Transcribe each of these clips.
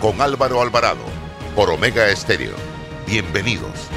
con Álvaro Alvarado por Omega Estéreo. Bienvenidos.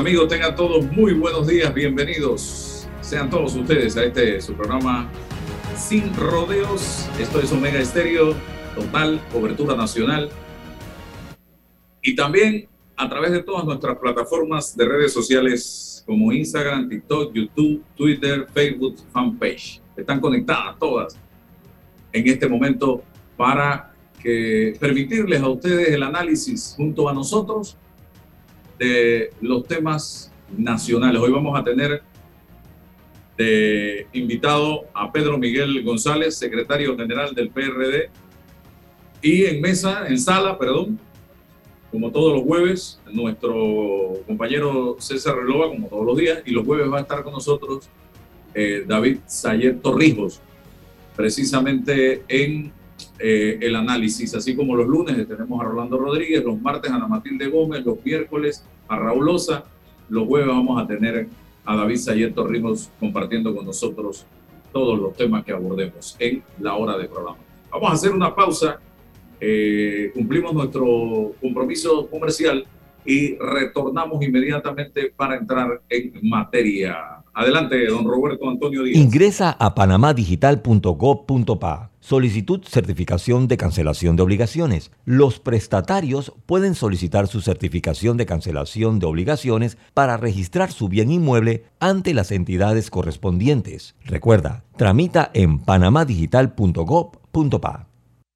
Amigos, tengan todos muy buenos días, bienvenidos. Sean todos ustedes a este su programa Sin Rodeos. Esto es Omega Estéreo, total cobertura nacional. Y también a través de todas nuestras plataformas de redes sociales como Instagram, TikTok, YouTube, Twitter, Facebook, fanpage. Están conectadas todas en este momento para que permitirles a ustedes el análisis junto a nosotros de los temas nacionales. Hoy vamos a tener invitado a Pedro Miguel González, secretario general del PRD, y en mesa, en sala, perdón, como todos los jueves, nuestro compañero César Relova, como todos los días, y los jueves va a estar con nosotros eh, David Sayer Torrijos, precisamente en eh, el análisis, así como los lunes tenemos a Rolando Rodríguez, los martes a Ana Matilde Gómez, los miércoles a Raúl Osa, los jueves vamos a tener a David Sayer Torrijos compartiendo con nosotros todos los temas que abordemos en la hora de programa. Vamos a hacer una pausa, eh, cumplimos nuestro compromiso comercial y retornamos inmediatamente para entrar en materia. Adelante, don Roberto Antonio Díaz. Ingresa a panamadigital.gov.pa. Solicitud certificación de cancelación de obligaciones. Los prestatarios pueden solicitar su certificación de cancelación de obligaciones para registrar su bien inmueble ante las entidades correspondientes. Recuerda, tramita en panamadigital.gov.pa.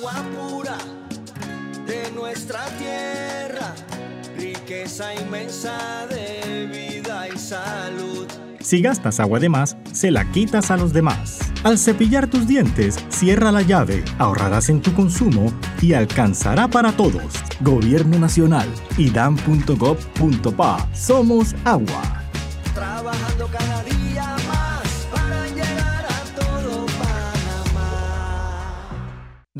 parameña pura de nuestra tierra, riqueza inmensa de vida y salud. Si gastas agua de más, se la quitas a los demás. Al cepillar tus dientes, cierra la llave, ahorrarás en tu consumo y alcanzará para todos. Gobierno Nacional, idam.gov.pa. Somos agua.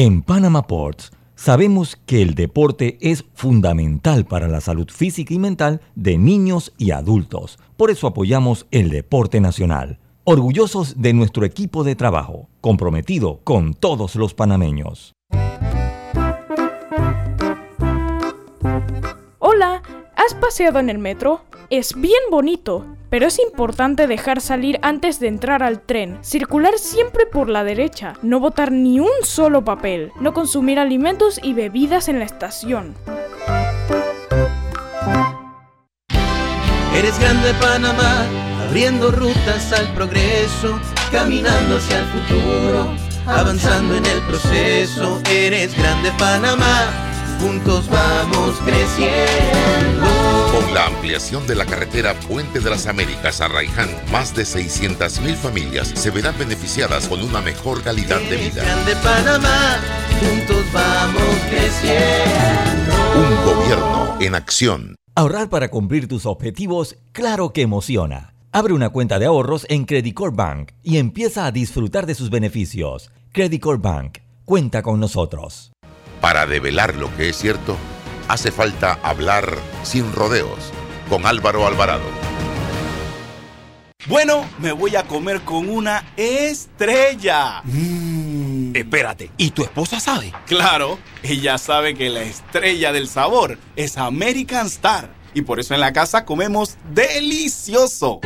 En Panama Ports sabemos que el deporte es fundamental para la salud física y mental de niños y adultos. Por eso apoyamos el deporte nacional. Orgullosos de nuestro equipo de trabajo, comprometido con todos los panameños. Hola, ¿has paseado en el metro? Es bien bonito, pero es importante dejar salir antes de entrar al tren, circular siempre por la derecha, no botar ni un solo papel, no consumir alimentos y bebidas en la estación. Eres grande Panamá, abriendo rutas al progreso, caminando hacia el futuro, avanzando en el proceso. Eres grande Panamá, juntos vamos creciendo. Con la ampliación de la carretera Puente de las Américas a Raiján, más de 600.000 familias se verán beneficiadas con una mejor calidad de vida. grande Panamá, juntos vamos creciendo. Un gobierno en acción. Ahorrar para cumplir tus objetivos, claro que emociona. Abre una cuenta de ahorros en Credit Corp Bank y empieza a disfrutar de sus beneficios. Credit Corp Bank, cuenta con nosotros. Para develar lo que es cierto, hace falta hablar sin rodeos con Álvaro Alvarado. Bueno, me voy a comer con una estrella. Espérate, ¿y tu esposa sabe? Claro, ella sabe que la estrella del sabor es American Star. Y por eso en la casa comemos delicioso.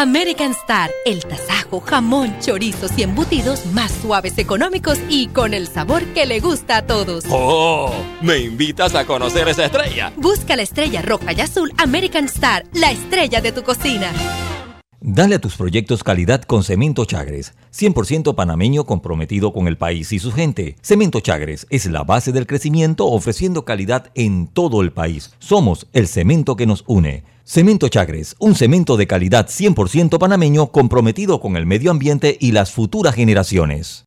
American Star, el tasajo, jamón, chorizos y embutidos más suaves, económicos y con el sabor que le gusta a todos. ¡Oh! ¿Me invitas a conocer esa estrella? Busca la estrella roja y azul American Star, la estrella de tu cocina. Dale a tus proyectos calidad con Cemento Chagres, 100% panameño comprometido con el país y su gente. Cemento Chagres es la base del crecimiento ofreciendo calidad en todo el país. Somos el cemento que nos une. Cemento Chagres, un cemento de calidad 100% panameño comprometido con el medio ambiente y las futuras generaciones.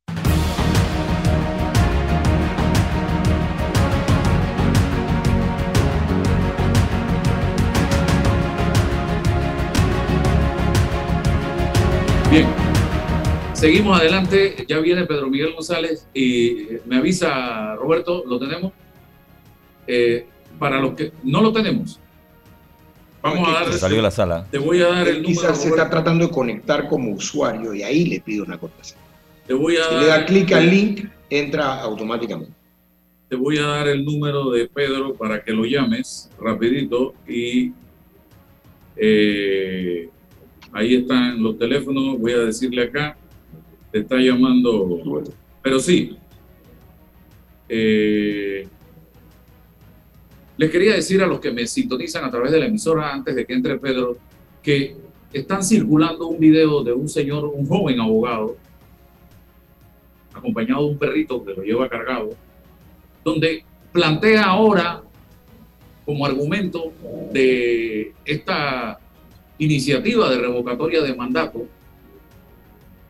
Bien, seguimos adelante. Ya viene Pedro Miguel González y me avisa Roberto, ¿lo tenemos? Eh, para los que no lo tenemos, vamos a dar. Se salió de la sala. Te voy a dar el Él número. quizás se Roberto. está tratando de conectar como usuario y ahí le pido una contraseña. Te voy a Si dar, le da clic al link, entra automáticamente. Te voy a dar el número de Pedro para que lo llames rapidito y eh, ahí están los teléfonos. Voy a decirle acá, te está llamando, pero sí. Eh, les quería decir a los que me sintonizan a través de la emisora antes de que entre Pedro que están circulando un video de un señor, un joven abogado, acompañado de un perrito que lo lleva cargado, donde plantea ahora como argumento de esta iniciativa de revocatoria de mandato,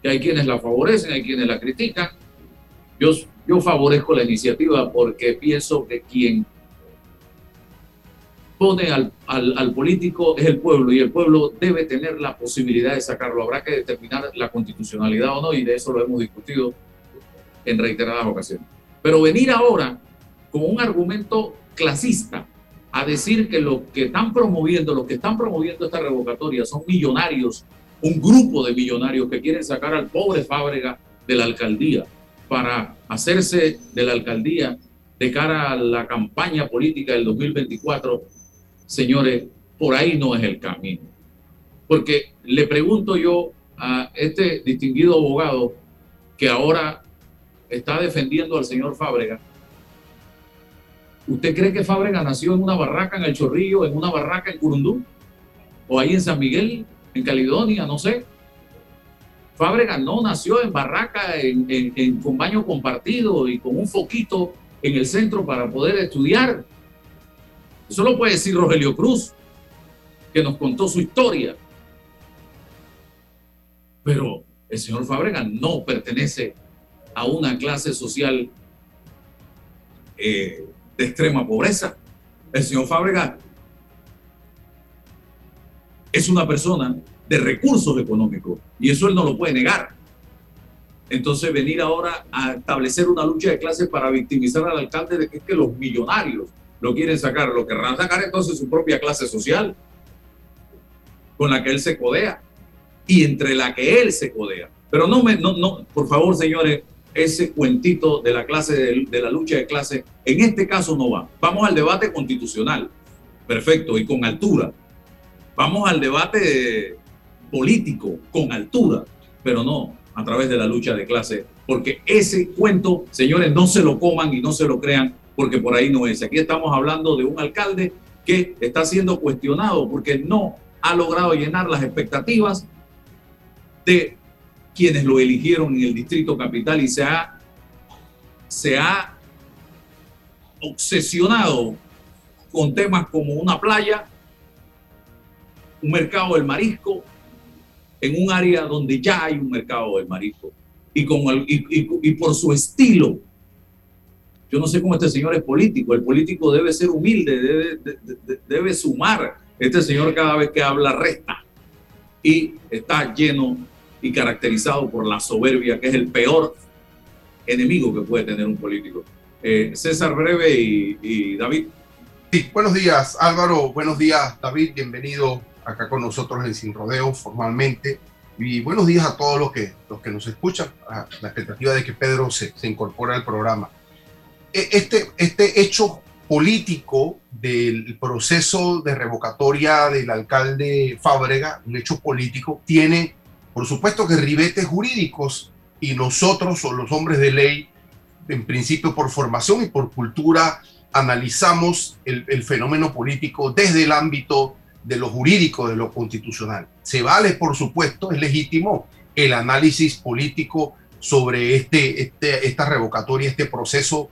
que hay quienes la favorecen, hay quienes la critican. Yo, yo favorezco la iniciativa porque pienso que quien pone al, al, político es el pueblo y el pueblo debe tener la posibilidad de sacarlo. Habrá que determinar la constitucionalidad o no y de eso lo hemos discutido en reiteradas ocasiones. Pero venir ahora con un argumento clasista a decir que lo que están promoviendo, los que están promoviendo esta revocatoria son millonarios, un grupo de millonarios que quieren sacar al pobre Fábrega de la alcaldía para hacerse de la alcaldía de cara a la campaña política del 2024, señores, por ahí no es el camino. Porque le pregunto yo a este distinguido abogado que ahora está defendiendo al señor Fábrega, ¿usted cree que Fábrega nació en una barraca en El Chorrillo, en una barraca en Curundú? ¿O ahí en San Miguel, en Caledonia, no sé? Fábrega no nació en barraca, en, en, con baño compartido y con un foquito en el centro para poder estudiar. Eso lo puede decir Rogelio Cruz, que nos contó su historia. Pero el señor Fábrega no pertenece a una clase social eh, de extrema pobreza. El señor Fábrega es una persona de recursos económicos y eso él no lo puede negar. entonces venir ahora a establecer una lucha de clases para victimizar al alcalde de que que los millonarios lo quieren sacar, lo querrán sacar entonces su propia clase social con la que él se codea y entre la que él se codea. Pero no me, no, no, por favor, señores, ese cuentito de la clase, de, la lucha de clase, en este caso no va. Vamos al debate constitucional, perfecto, y con altura. Vamos al debate político, con altura, pero no a través de la lucha de clase, porque ese cuento, señores, no se lo coman y no se lo crean, porque por ahí no es. Aquí estamos hablando de un alcalde que está siendo cuestionado porque no ha logrado llenar las expectativas de quienes lo eligieron en el distrito capital y se ha, se ha obsesionado con temas como una playa, un mercado del marisco, en un área donde ya hay un mercado del marisco. Y, con y, por su estilo, yo no sé cómo este señor es político, el político debe ser humilde, debe, sumar. Este señor cada vez que habla resta y está lleno y caracterizado por la soberbia, que es el peor enemigo que puede tener un político. Eh, César Breve y, David. Sí, buenos días Álvaro, buenos días David, bienvenido acá con nosotros en Sin Rodeo formalmente. Y buenos días a todos los que, los que nos escuchan, a la expectativa de que Pedro se, se incorpore al programa. E, este, este hecho político del proceso de revocatoria del alcalde Fábrega, un hecho político, tiene por supuesto que ribetes jurídicos y nosotros o los hombres de ley, en principio por formación y por cultura, analizamos el, fenómeno político desde el ámbito de lo jurídico, de lo constitucional. Se vale, por supuesto, es legítimo el análisis político sobre este, este, esta revocatoria, este proceso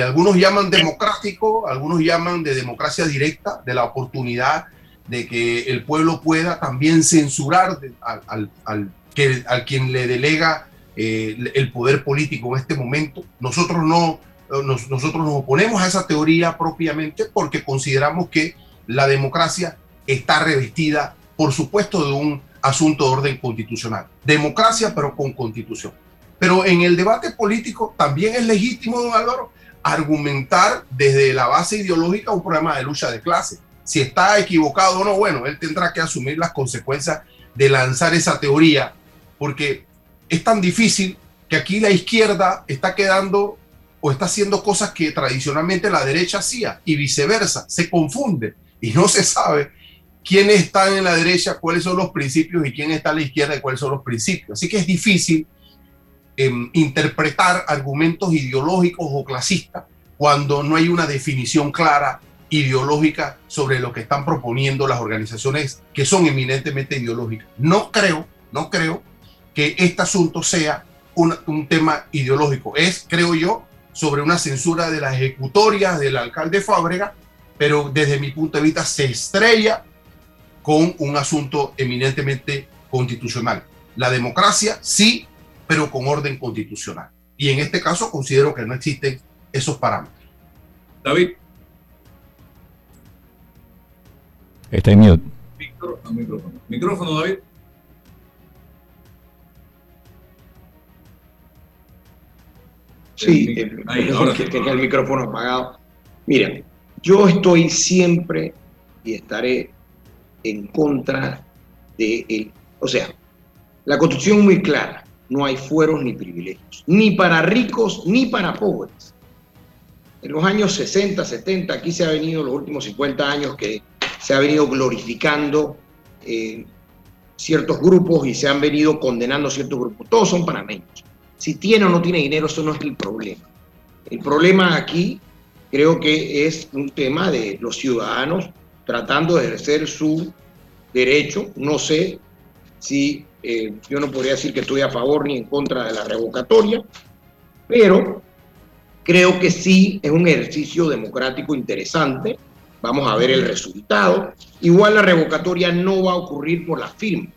algunos llaman democrático, algunos llaman de democracia directa, de la oportunidad de que el pueblo pueda también censurar al, al, que, al quien le delega eh, el poder político en este momento. Nosotros no, nosotros nos oponemos a esa teoría propiamente porque consideramos que la democracia está revestida, por supuesto, de un asunto de orden constitucional. Democracia, pero con constitución. Pero en el debate político también es legítimo, don Álvaro, argumentar desde la base ideológica un programa de lucha de clase si está equivocado o no, bueno, él tendrá que asumir las consecuencias de lanzar esa teoría, porque es tan difícil que aquí la izquierda está quedando o está haciendo cosas que tradicionalmente la derecha hacía y viceversa, se confunde y no se sabe quiénes están en la derecha, cuáles son los principios y quién está a la izquierda y cuáles son los principios. Así que es difícil em, interpretar argumentos ideológicos o clasistas cuando no hay una definición clara ideológica sobre lo que están proponiendo las organizaciones que son eminentemente ideológicas. No creo, no creo que este asunto sea un, un tema ideológico. Es, creo yo, sobre una censura de la ejecutoria del alcalde Fábrega, pero desde mi punto de vista se estrella con un asunto eminentemente constitucional. La democracia sí, pero con orden constitucional. Y en este caso considero que no existen esos parámetros. David. Está en mute. micrófono. Micrófono, David. Sí, que tenga el micrófono apagado. Miren, yo estoy siempre y estaré en contra de él. O sea, la constitución es muy clara. No hay fueros ni privilegios, ni para ricos ni para pobres. En los años 60, 70, aquí se ha venido los últimos 50 años que se ha venido glorificando eh, ciertos grupos y se han venido condenando ciertos grupos. Todos son panameños. Si tiene o no tiene dinero, eso no es el problema. El problema aquí creo que es un tema de los ciudadanos tratando de ejercer su derecho. No sé si eh, yo no podría decir que estoy a favor ni en contra de la revocatoria, pero creo que sí es un ejercicio democrático interesante Vamos a ver el resultado. Igual la revocatoria no va a ocurrir por las firmas,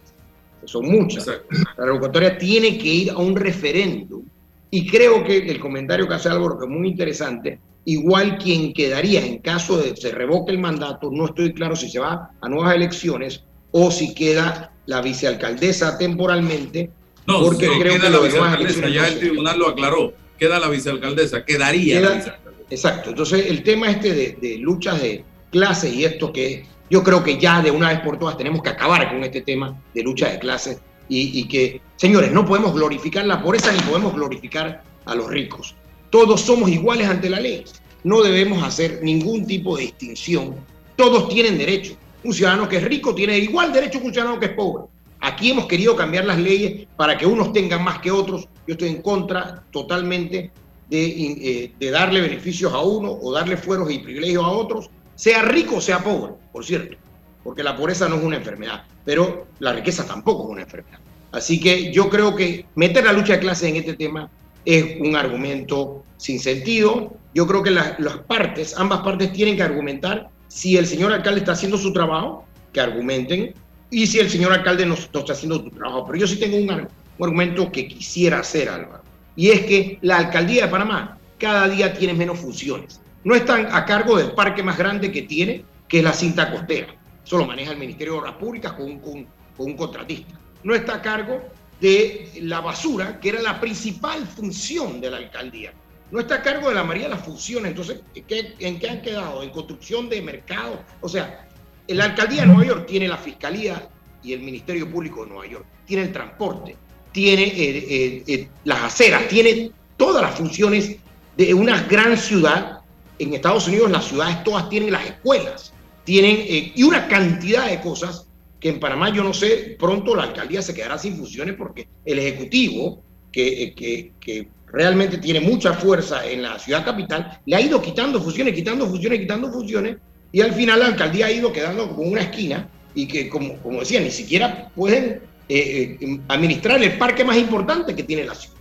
que son muchas. La revocatoria tiene que ir a un referéndum. Y creo que el comentario que hace Álvaro, que es muy interesante, igual quien quedaría en caso de que se revoque el mandato, no estoy claro si se va a nuevas elecciones o si queda la vicealcaldesa temporalmente, No, porque sí, creo queda que la vicealcaldesa, ya no el tribunal lo aclaró. Queda la vicealcaldesa, quedaría la vicealcaldesa. Exacto. Entonces, el tema este de, de luchas de clases y esto que yo creo que ya de una vez por todas tenemos que acabar con este tema de lucha de clases y, y que, señores, no podemos glorificar la pobreza ni podemos glorificar a los ricos. Todos somos iguales ante la ley. No debemos hacer ningún tipo de distinción. Todos tienen derecho. Un ciudadano que es rico tiene igual derecho que un ciudadano que es pobre. Aquí hemos querido cambiar las leyes para que unos tengan más que otros. Yo estoy en contra totalmente de, eh, de darle beneficios a uno o darle fueros y privilegios a otros, sea rico o sea pobre, por cierto, porque la pobreza no es una enfermedad, pero la riqueza tampoco es una enfermedad. Así que yo creo que meter la lucha de clases en este tema es un argumento sin sentido. Yo creo que la- las partes, ambas partes tienen que argumentar si el señor alcalde está haciendo su trabajo, que argumenten, y si el señor alcalde no, está haciendo su trabajo. Pero yo sí tengo un, ar- un argumento que quisiera hacer, Álvaro, y es que la alcaldía de Panamá cada día tiene menos funciones. No están a cargo del parque más grande que tiene, que es la cinta costera. Eso lo maneja el Ministerio de Obras Públicas con un, con un contratista. No está a cargo de la basura, que era la principal función de la alcaldía. No está a cargo de la mayoría de las funciones. Entonces, ¿qué- ¿en qué han quedado? En construcción de mercados. O sea, la alcaldía de Nueva York tiene la fiscalía y el Ministerio Público de Nueva York, tiene el transporte, tiene eh, eh, eh, las aceras, tiene todas las funciones de una gran ciudad. En Estados Unidos las ciudades todas tienen las escuelas, tienen y una cantidad de cosas que en Panamá yo no sé, pronto la alcaldía se quedará sin funciones porque el Ejecutivo, que, que, que realmente tiene mucha fuerza en la ciudad capital, le ha ido quitando funciones, quitando funciones, quitando funciones, y al final la alcaldía ha ido quedando como una esquina y que, como, como decía, ni siquiera pueden eh, eh, administrar el parque más importante que tiene la ciudad.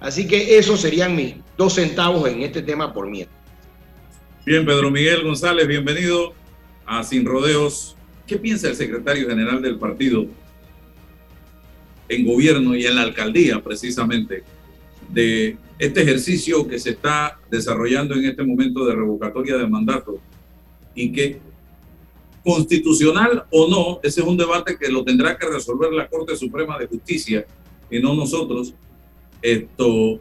Así que esos serían mis dos centavos en este tema por miedo. Bien, Pedro Miguel González, bienvenido a Sin Rodeos. ¿Qué piensa el secretario general del partido en gobierno y en la alcaldía, precisamente, de este ejercicio que se está desarrollando en este momento de revocatoria de mandato y que constitucional o no, ese es un debate que lo tendrá que resolver la Corte Suprema de Justicia y no nosotros. Esto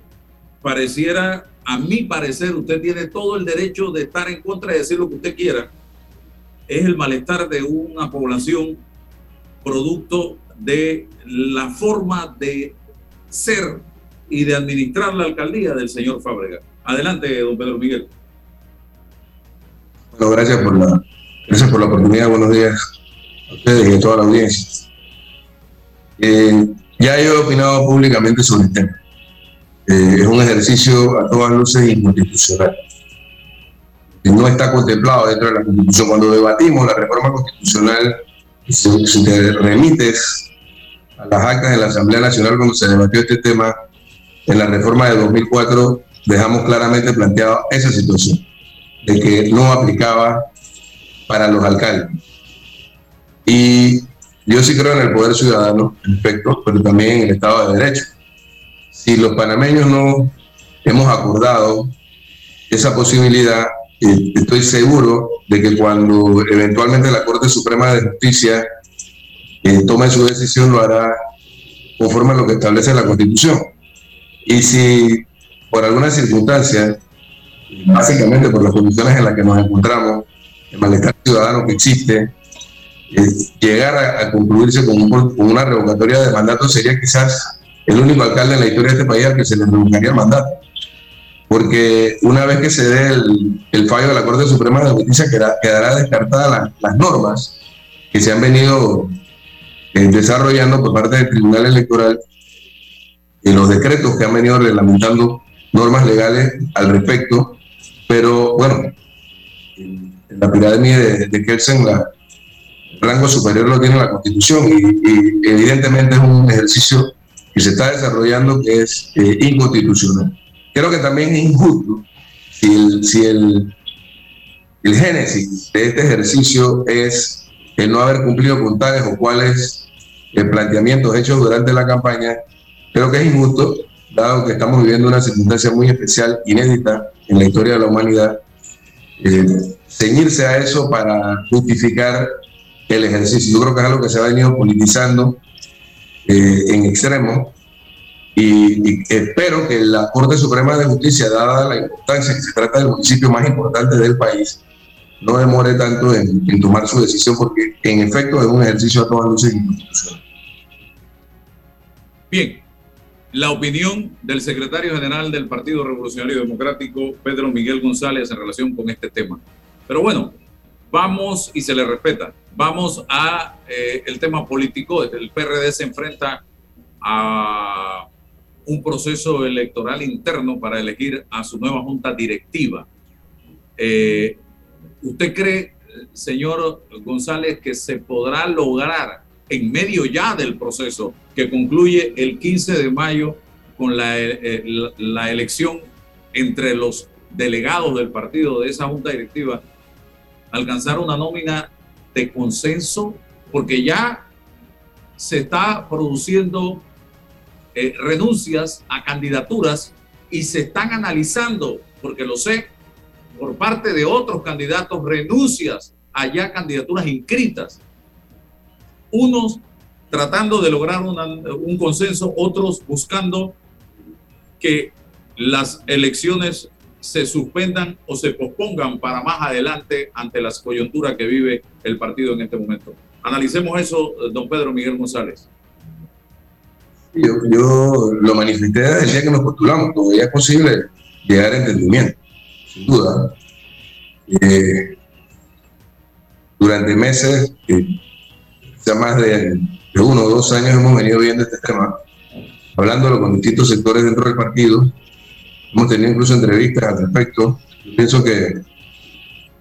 pareciera, a mi parecer, usted tiene todo el derecho de estar en contra y decir lo que usted quiera. Es el malestar de una población producto de la forma de ser y de administrar la alcaldía del señor Fábrega. Adelante, don Pedro Miguel. Bueno, gracias por la, gracias por la oportunidad. Buenos días a ustedes y a toda la audiencia. Eh, ya he opinado públicamente sobre el tema. Eh, es un ejercicio a todas luces inconstitucional. No está contemplado dentro de la Constitución. Cuando debatimos la reforma constitucional, si te remites a las actas de la Asamblea Nacional cuando se debatió este tema, en la reforma de 2004 dejamos claramente planteada esa situación de que no aplicaba para los alcaldes. Y yo sí creo en el poder ciudadano, en efecto, pero también en el Estado de Derecho. Si los panameños no hemos acordado esa posibilidad, eh, estoy seguro de que cuando eventualmente la Corte Suprema de Justicia eh, tome su decisión, lo hará conforme a lo que establece la Constitución. Y si por alguna circunstancia básicamente por las condiciones en las que nos encontramos, el malestar ciudadano que existe, eh, llegar a, a concluirse con, un- con una revocatoria de mandato sería quizás el único alcalde en la historia de este país al que se le revocaría el mandato. Porque una vez que se dé el, el fallo de la Corte Suprema de Justicia, quedará, quedará descartadas la- las normas que se han venido eh, desarrollando por parte del Tribunal Electoral y los decretos que han venido reglamentando normas legales al respecto, pero bueno, en la pirámide de, de Kelsen la, el rango superior lo tiene la Constitución y, y evidentemente es un ejercicio que se está desarrollando que es eh, inconstitucional. Creo que también es injusto si el, si el, el génesis de este ejercicio es el no haber cumplido con tales o cuales eh, planteamientos hechos durante la campaña, creo que es injusto dado que estamos viviendo una circunstancia muy especial, inédita en la historia de la humanidad, eh, ceñirse a eso para justificar el ejercicio. Yo creo que es algo que se ha venido politizando eh, en extremo Y, y espero que la Corte Suprema de Justicia, dada la importancia que se trata del municipio más importante del país, no demore tanto en, en tomar su decisión, porque en efecto es un ejercicio a todas luces inconstitucional. Bien, la opinión del secretario general del Partido Revolucionario Democrático, Pedro Miguel González, en relación con este tema. Pero bueno, vamos y se le respeta. Vamos a eh, el tema político. El PRD se enfrenta a un proceso electoral interno para elegir a su nueva junta directiva. Eh, ¿Usted cree, señor González, que se podrá lograr en medio ya del proceso que concluye el 15 de mayo con la, eh, la, la elección entre los delegados del partido de esa junta directiva, alcanzar una nómina de consenso, porque ya se está produciendo eh, renuncias a candidaturas y se están analizando, porque lo sé, por parte de otros candidatos, renuncias a ya candidaturas inscritas. Unos tratando de lograr un consenso, otros buscando que las elecciones se suspendan o se pospongan para más adelante ante las coyunturas que vive el partido en este momento. Analicemos eso, don Pedro Miguel González. Yo, lo manifesté el día que nos postulamos, todavía es posible llegar a entendimiento, sin duda. Eh, durante meses, eh, ya más de, uno o dos años hemos venido viendo este tema, hablándolo con distintos sectores dentro del partido, hemos tenido incluso entrevistas al respecto. Yo pienso que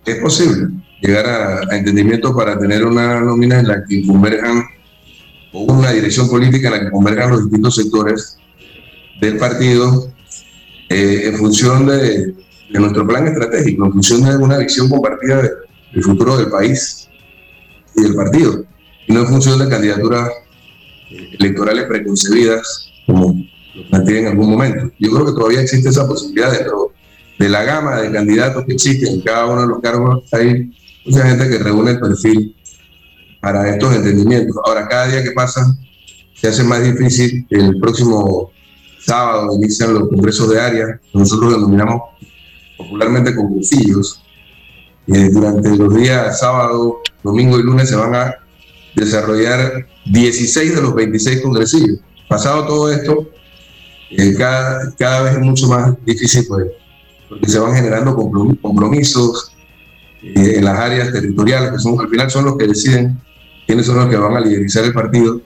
es posible llegar a, a entendimiento para tener una nómina en la que converjan o una dirección política en la que converjan los distintos sectores del partido eh, en función de, nuestro plan estratégico, en función de una visión compartida de, del futuro del país y del partido, y no en función de candidaturas electorales preconcebidas como lo planteé en algún momento. Yo creo que todavía existe esa posibilidad dentro de la gama de candidatos que existen en cada uno de los cargos. Hay mucha gente que reúne el perfil para estos entendimientos. Ahora, cada día que pasa se hace más difícil. El próximo sábado inician los congresos de área, nosotros los denominamos popularmente congresillos. Eh, durante los días sábado, domingo y lunes se van a desarrollar 16 de los 26 congresillos. Pasado todo esto, eh, cada, cada vez es mucho más difícil, pues, porque se van generando compromisos eh, en las áreas territoriales, que son, al final son los que deciden quiénes son los que van a liderizar el partido.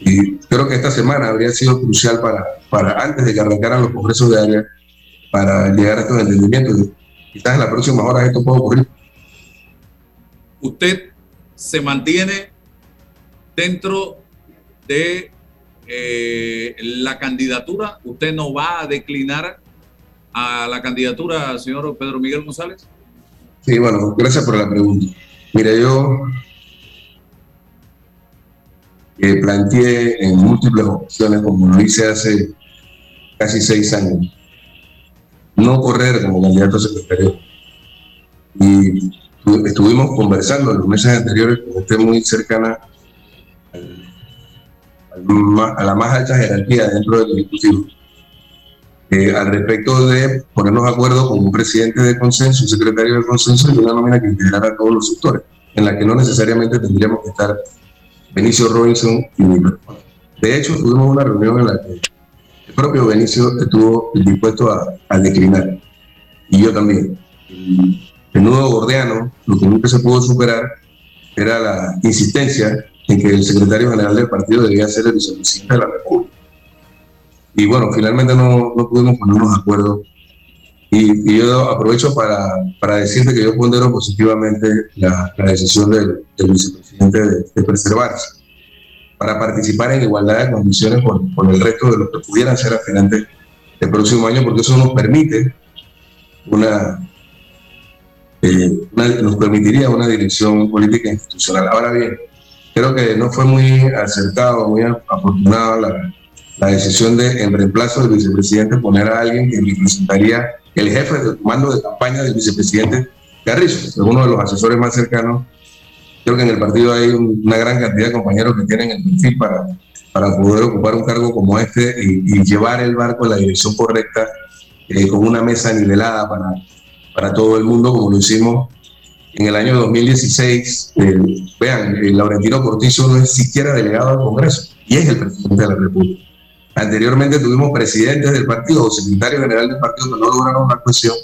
Y creo que esta semana habría sido crucial para, para antes de que arrancaran los congresos de área, para llegar a estos entendimientos. Quizás en las próximas horas esto pueda ocurrir. Usted se mantiene dentro de eh, la candidatura, ¿usted no va a declinar a la candidatura, señor Pedro Miguel González? Sí, bueno, gracias por la pregunta. Mire, yo eh, planteé en múltiples opciones, como lo hice hace casi seis años, no correr como candidato a secretario. Y estuvimos conversando en los meses anteriores con usted muy cercana a la más alta jerarquía dentro del Ejecutivo. Eh, al respecto de ponernos de acuerdo con un presidente de consenso, un secretario de consenso y una nómina que integrara a todos los sectores, en la que no necesariamente tendríamos que estar Benicio Robinson y Wilmer. De hecho, tuvimos una reunión en la que el propio Benicio estuvo dispuesto a, a declinar, y yo también. El nudo gordiano, lo que nunca se pudo superar, era la insistencia en que el secretario general del partido debía ser el vicepresidente de la República. Y bueno, finalmente no, no pudimos ponernos de acuerdo. Y, y, yo aprovecho para, para decirte que yo pondero positivamente la, la decisión del, del vicepresidente de, de, preservarse, para participar en igualdad de condiciones con, con el resto de los que pudieran ser aspirantes el próximo año, porque eso nos permite una, eh, una, nos permitiría una dirección política e institucional. Ahora bien, creo que no fue muy acertado, muy afortunado la, la decisión de, en reemplazo del vicepresidente, poner a alguien que representaría el jefe del mando de campaña del vicepresidente Carrizo, es uno de los asesores más cercanos. Creo que en el partido hay una gran cantidad de compañeros que tienen el perfil para para poder ocupar un cargo como este y, llevar el barco en la dirección correcta, eh, con una mesa nivelada para, para todo el mundo, como lo hicimos en el año 2016. Eh, vean, el Laurentino Cortizo no es siquiera delegado al Congreso y es el presidente de la República. Anteriormente tuvimos presidentes del partido o secretario general del partido que no lograron una cuestión,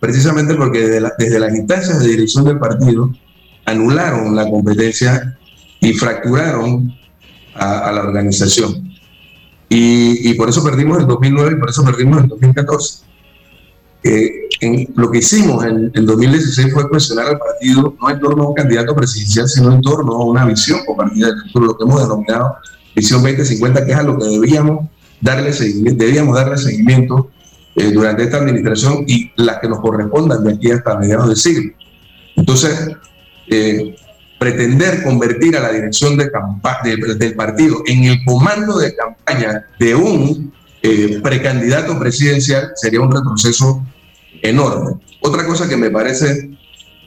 precisamente porque desde, desde las instancias de dirección del partido anularon la competencia y fracturaron a, la organización. Y, y, por eso perdimos en 2009 y por eso perdimos en 2014. Eh, en, lo que hicimos en, el 2016 fue cuestionar al partido no en torno a un candidato presidencial, sino en torno a una visión compartida del futuro, lo que hemos denominado Visión 2050, que es a lo que debíamos darle seguimiento, debíamos darle seguimiento eh, durante esta administración y las que nos correspondan de aquí hasta mediados del siglo. Entonces, eh, pretender convertir a la dirección de del partido en el comando de campaña de un eh, precandidato presidencial sería un retroceso enorme. Otra cosa que me parece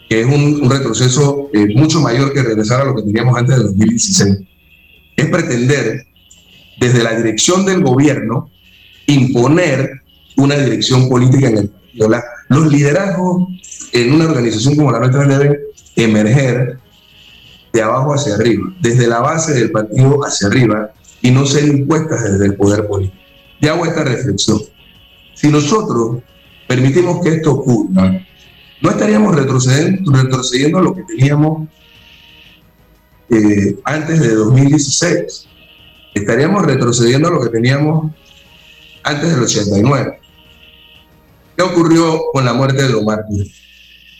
que es un, retroceso eh, mucho mayor que regresar a lo que teníamos antes de 2016 es pretender desde la dirección del gobierno imponer una dirección política en el partido. los liderazgos en una organización como la nuestra deben emerger de abajo hacia arriba, desde la base del partido hacia arriba y no ser impuestas desde el poder político. Ya hago esta reflexión. Si nosotros permitimos que esto ocurra, no estaríamos retrocediendo, retrocediendo lo que teníamos eh, antes de 2016. Estaríamos retrocediendo lo que teníamos antes del 89. ¿Qué ocurrió con la muerte de Omar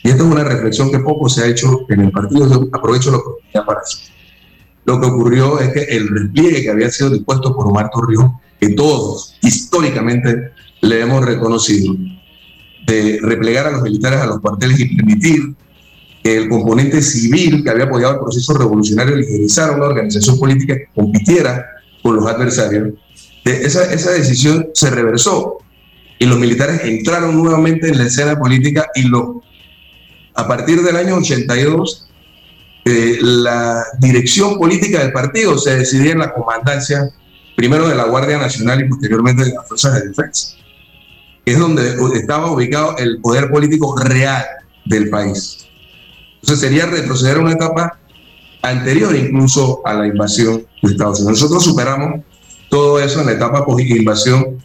y esta es una reflexión que poco se ha hecho en el partido, aprovecho la oportunidad para eso. Lo que ocurrió es que el repliegue que había sido dispuesto por Omar Torrijos, que todos históricamente le hemos reconocido, de replegar a los militares a los cuarteles y permitir que el componente civil que había apoyado el proceso revolucionario liderizara una organización política que compitiera con los adversarios, esa, esa decisión se reversó y los militares entraron nuevamente en la escena política y lo a partir del año 82, eh, la dirección política del partido se decidía en la comandancia, primero de la Guardia Nacional y posteriormente de las Fuerzas de Defensa, es donde estaba ubicado el poder político real del país. Entonces sería retroceder a una etapa anterior incluso a la invasión de Estados Unidos. Nosotros superamos todo eso en la etapa post-invasión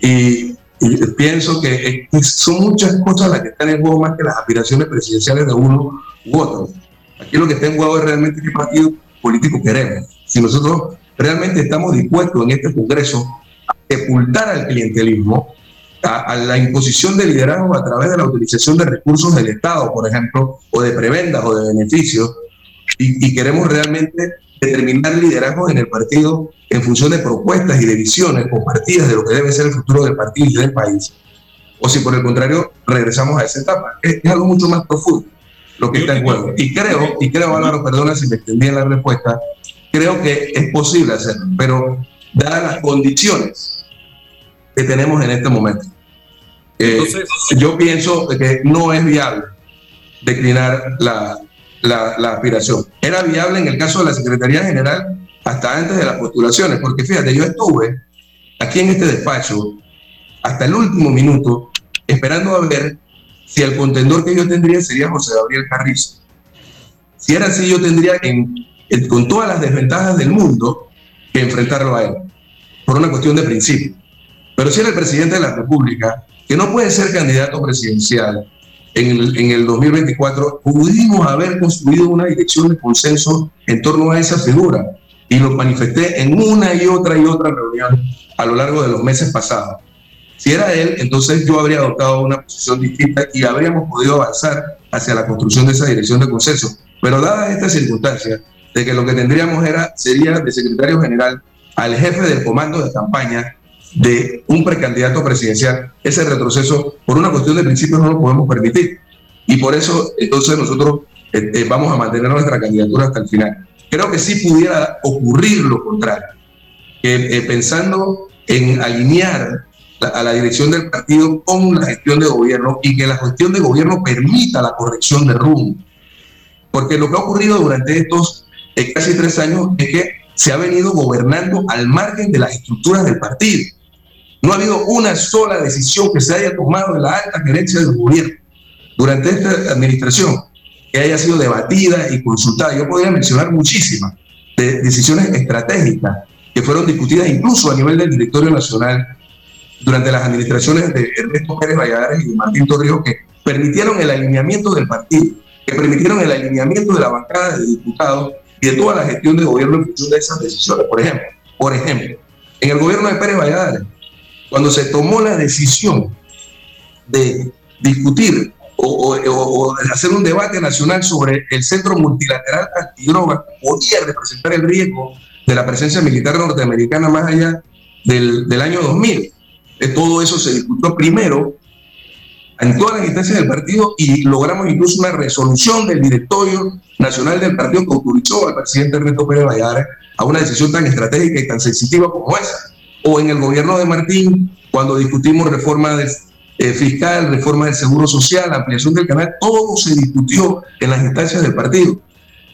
y y pienso que son muchas cosas las que están en juego más que las aspiraciones presidenciales de uno u otro. Aquí lo que está en juego es realmente qué partido político queremos. Si nosotros realmente estamos dispuestos en este Congreso a sepultar al clientelismo, a, la imposición de liderazgo a través de la utilización de recursos del Estado, por ejemplo, o de prebendas o de beneficios, y, y queremos realmente determinar liderazgos en el partido en función de propuestas y de visiones compartidas de lo que debe ser el futuro del partido y del país, o si por el contrario regresamos a esa etapa. Es, algo mucho más profundo lo que está en juego. Y creo, y creo, Álvaro, perdona si me extendí en la respuesta, creo que es posible hacerlo, pero dadas las condiciones que tenemos en este momento. Eh, yo pienso que no es viable declinar la, la, la, aspiración. Era viable en el caso de la Secretaría General hasta antes de las postulaciones, porque fíjate, yo estuve aquí en este despacho hasta el último minuto esperando a ver si el contendor que yo tendría sería José Gabriel Carrizo. Si era así, yo tendría en, con todas las desventajas del mundo que enfrentarlo a él, por una cuestión de principio. Pero si era el presidente de la República, que no puede ser candidato presidencial en el, en el 2024, pudimos haber construido una dirección de consenso en torno a esa figura y lo manifesté en una y otra y otra reunión a lo largo de los meses pasados. Si era él, entonces yo habría adoptado una posición distinta y habríamos podido avanzar hacia la construcción de esa dirección de consenso. Pero dada esta circunstancia de que lo que tendríamos era, sería de secretario general al jefe del comando de campaña de un precandidato presidencial, ese retroceso, por una cuestión de principios, no lo podemos permitir. Y por eso, entonces, nosotros eh, eh, vamos a mantener nuestra candidatura hasta el final. Creo que sí pudiera ocurrir lo contrario, eh, pensando en alinear a la dirección del partido con la gestión de gobierno y que la gestión de gobierno permita la corrección de rumbo. Porque lo que ha ocurrido durante estos eh, casi tres años es que se ha venido gobernando al margen de las estructuras del partido. No ha habido una sola decisión que se haya tomado en la alta gerencia del gobierno durante esta administración que haya sido debatida y consultada. Yo podría mencionar muchísimas decisiones estratégicas que fueron discutidas incluso a nivel del directorio nacional durante las administraciones de Ernesto Pérez Valladares y de Martín Torrijos que permitieron el alineamiento del partido, que permitieron el alineamiento de la bancada de diputados y de toda la gestión de gobierno en función de esas decisiones. Por ejemplo, por ejemplo, en el gobierno de Pérez Valladares, cuando se tomó la decisión de discutir o, de hacer un debate nacional sobre el Centro Multilateral Antidroga, podía representar el riesgo de la presencia militar norteamericana más allá del, año 2000. De todo eso se discutió primero en todas las instancias del partido y logramos incluso una resolución del directorio nacional del partido que autorizó al presidente Ernesto Pérez Valladares a una decisión tan estratégica y tan sensitiva como esa. O en el gobierno de Martín, cuando discutimos reforma eh, fiscal, reforma del seguro social, ampliación del canal, todo se discutió en las instancias del partido.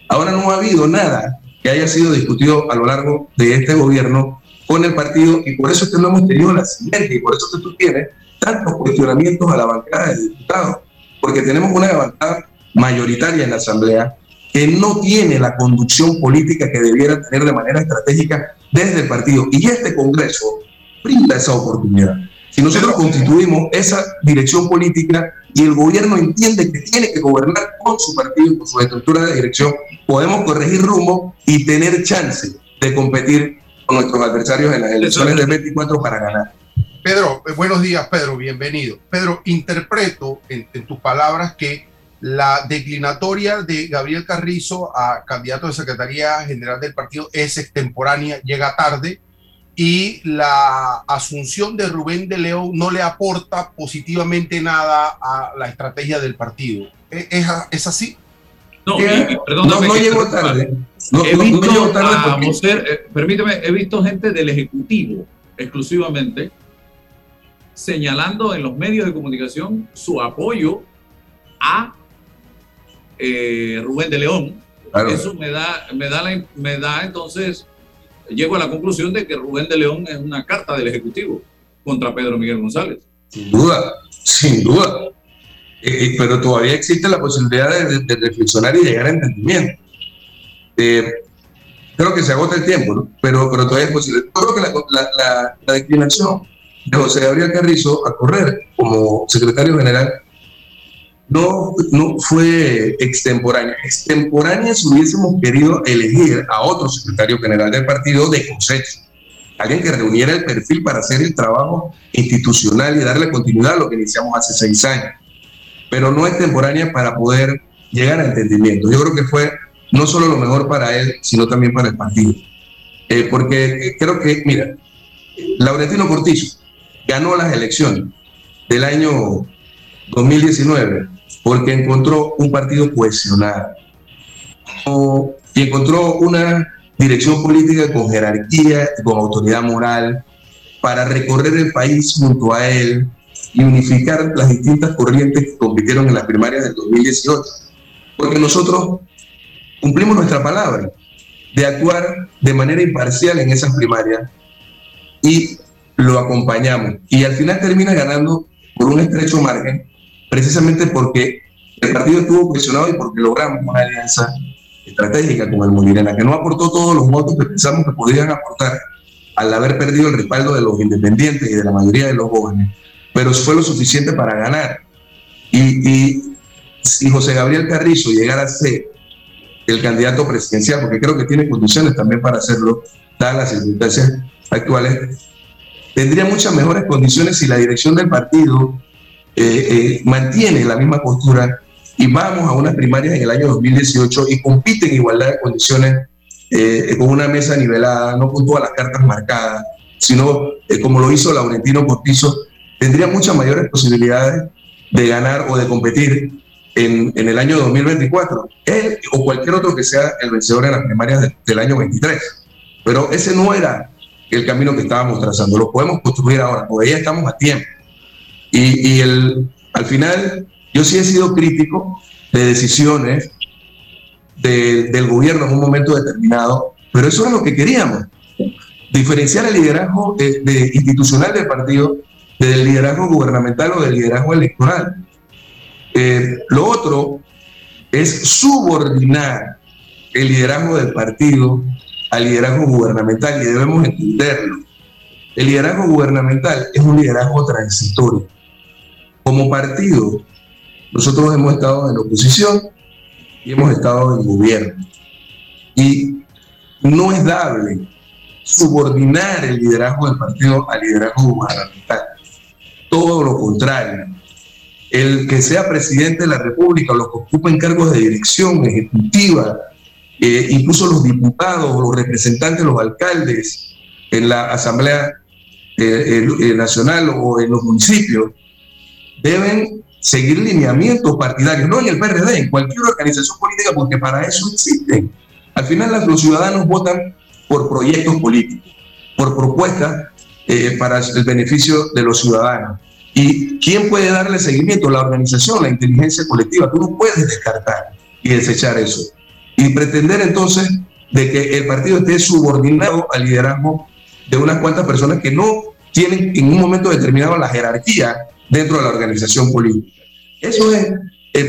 Ahora no ha habido nada que haya sido discutido a lo largo de este gobierno con el partido y por eso es que no hemos tenido la sinergia y por eso que tú tienes tantos cuestionamientos a la bancada de diputados, porque tenemos una bancada mayoritaria en la Asamblea que no tiene la conducción política que debiera tener de manera estratégica desde el partido. Y este Congreso brinda esa oportunidad. Si nosotros constituimos esa dirección política y el gobierno entiende que tiene que gobernar con su partido, con su estructura de dirección, podemos corregir rumbo y tener chance de competir con nuestros adversarios en las elecciones del 24 para ganar. Pedro, eh, buenos días, Pedro, bienvenido. Pedro, interpreto en, tus palabras que la declinatoria de Gabriel Carrizo a candidato de Secretaría General del partido es extemporánea, llega tarde, y la asunción de Rubén de León no le aporta positivamente nada a la estrategia del partido. ¿E-, ¿Es, así? No, perdón, no, llego tarde. No, he visto tarde permíteme, he visto gente del Ejecutivo exclusivamente señalando en los medios de comunicación su apoyo a eh, Rubén de León. Eso me da, me, da me da entonces, llego a la conclusión de que Rubén de León es una carta del Ejecutivo contra Pedro Miguel González. Sin duda, sin duda. Eh, eh, pero todavía existe la posibilidad de, reflexionar y llegar a entendimiento. creo que se agota el tiempo, pero, pero todavía es posible. creo que la, la, la declinación de José Gabriel Carrizo a correr como secretario general no, no fue extemporánea. Extemporánea si hubiésemos querido elegir a otro secretario general del partido de cosecha. Alguien que reuniera el perfil para hacer el trabajo institucional y darle continuidad a lo que iniciamos hace seis años. Pero no extemporánea para poder llegar a entendimiento. Yo creo que fue no solo lo mejor para él, sino también para el partido. Eh, porque creo que, mira, Laurentino Cortizo, ganó las elecciones del año 2019 porque encontró un partido cohesionado y encontró una dirección política con jerarquía y con autoridad moral para recorrer el país junto a él y unificar las distintas corrientes que compitieron en las primarias del 2018. Porque nosotros cumplimos nuestra palabra de actuar de manera imparcial en esas primarias y lo acompañamos. Y al final termina ganando por un estrecho margen, precisamente porque el partido estuvo presionado y porque logramos una alianza estratégica con el Molirena, que no aportó todos los votos que pensamos que podían aportar al haber perdido el respaldo de los independientes y de la mayoría de los jóvenes, pero fue lo suficiente para ganar. Y, y si José Gabriel Carrizo llegara a ser el candidato presidencial, porque creo que tiene condiciones también para hacerlo, dadas las circunstancias actuales, tendría muchas mejores condiciones si la dirección del partido eh, eh, mantiene la misma postura y vamos a unas primarias en el año 2018 y compite en igualdad de condiciones eh, con una mesa nivelada, no con todas las cartas marcadas, sino como lo hizo Laurentino Cortizo, tendría muchas mayores posibilidades de ganar o de competir en, en, el año 2024, él o cualquier otro que sea el vencedor en las primarias del año 23. Pero ese no era el camino que estábamos trazando. Lo podemos construir ahora, porque ya estamos a tiempo. Y, el, al final, yo sí he sido crítico de decisiones del gobierno en un momento determinado Pero eso es lo que queríamos, diferenciar el liderazgo de, de institucional del partido del liderazgo gubernamental o del liderazgo electoral. Eh, lo otro es subordinar el liderazgo del partido al liderazgo gubernamental y debemos entenderlo. El liderazgo gubernamental es un liderazgo transitorio. Como partido, nosotros hemos estado en oposición y hemos estado en gobierno. Y no es dable subordinar el liderazgo del partido al liderazgo gubernamental. Todo lo contrario. El que sea presidente de la República los que ocupen cargos de dirección ejecutiva, eh, incluso los diputados, los representantes, los alcaldes en la Asamblea eh, eh, Nacional o en los municipios, deben seguir lineamientos partidarios, no en el PRD, en cualquier organización política, porque para eso existen. Al final los ciudadanos votan por proyectos políticos, por propuestas eh, para el beneficio de los ciudadanos. ¿Y quién puede darle seguimiento? La organización, la inteligencia colectiva. Tú no puedes descartar y desechar eso. Y pretender entonces de que el partido esté subordinado al liderazgo de unas cuantas personas que no tienen en un momento determinado la jerarquía dentro de la organización política. Eso es,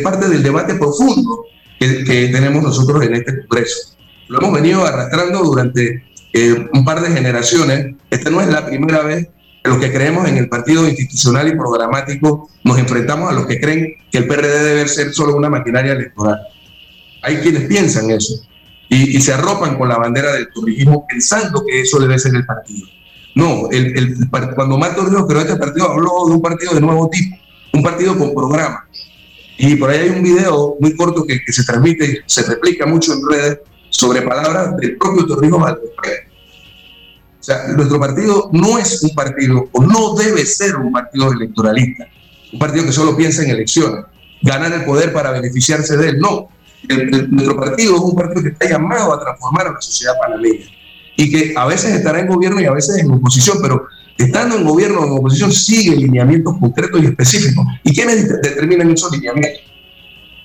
parte del debate profundo que, tenemos nosotros en este Congreso. Lo hemos venido arrastrando durante eh, un par de generaciones. Esta no es la primera vez que los que creemos en el partido institucional y programático nos enfrentamos a los que creen que el PRD debe ser solo una maquinaria electoral. Hay quienes piensan eso y, se arropan con la bandera del turismo pensando que eso debe ser el partido. No, el, cuando Mato Ríos creó este partido habló de un partido de nuevo tipo, un partido con programa. Y por ahí hay un video muy corto que, se transmite, se replica mucho en redes sobre palabras del propio Torrijos Valdez. O sea, nuestro partido no es un partido, o no debe ser un partido electoralista, un partido que solo piensa en elecciones, ganar el poder para beneficiarse de él. No, nuestro partido es un partido que está llamado a transformar a la sociedad panameña y que a veces estará en gobierno y a veces en oposición, pero estando en gobierno o en oposición sigue lineamientos concretos y específicos. ¿Y quiénes determinan esos lineamientos?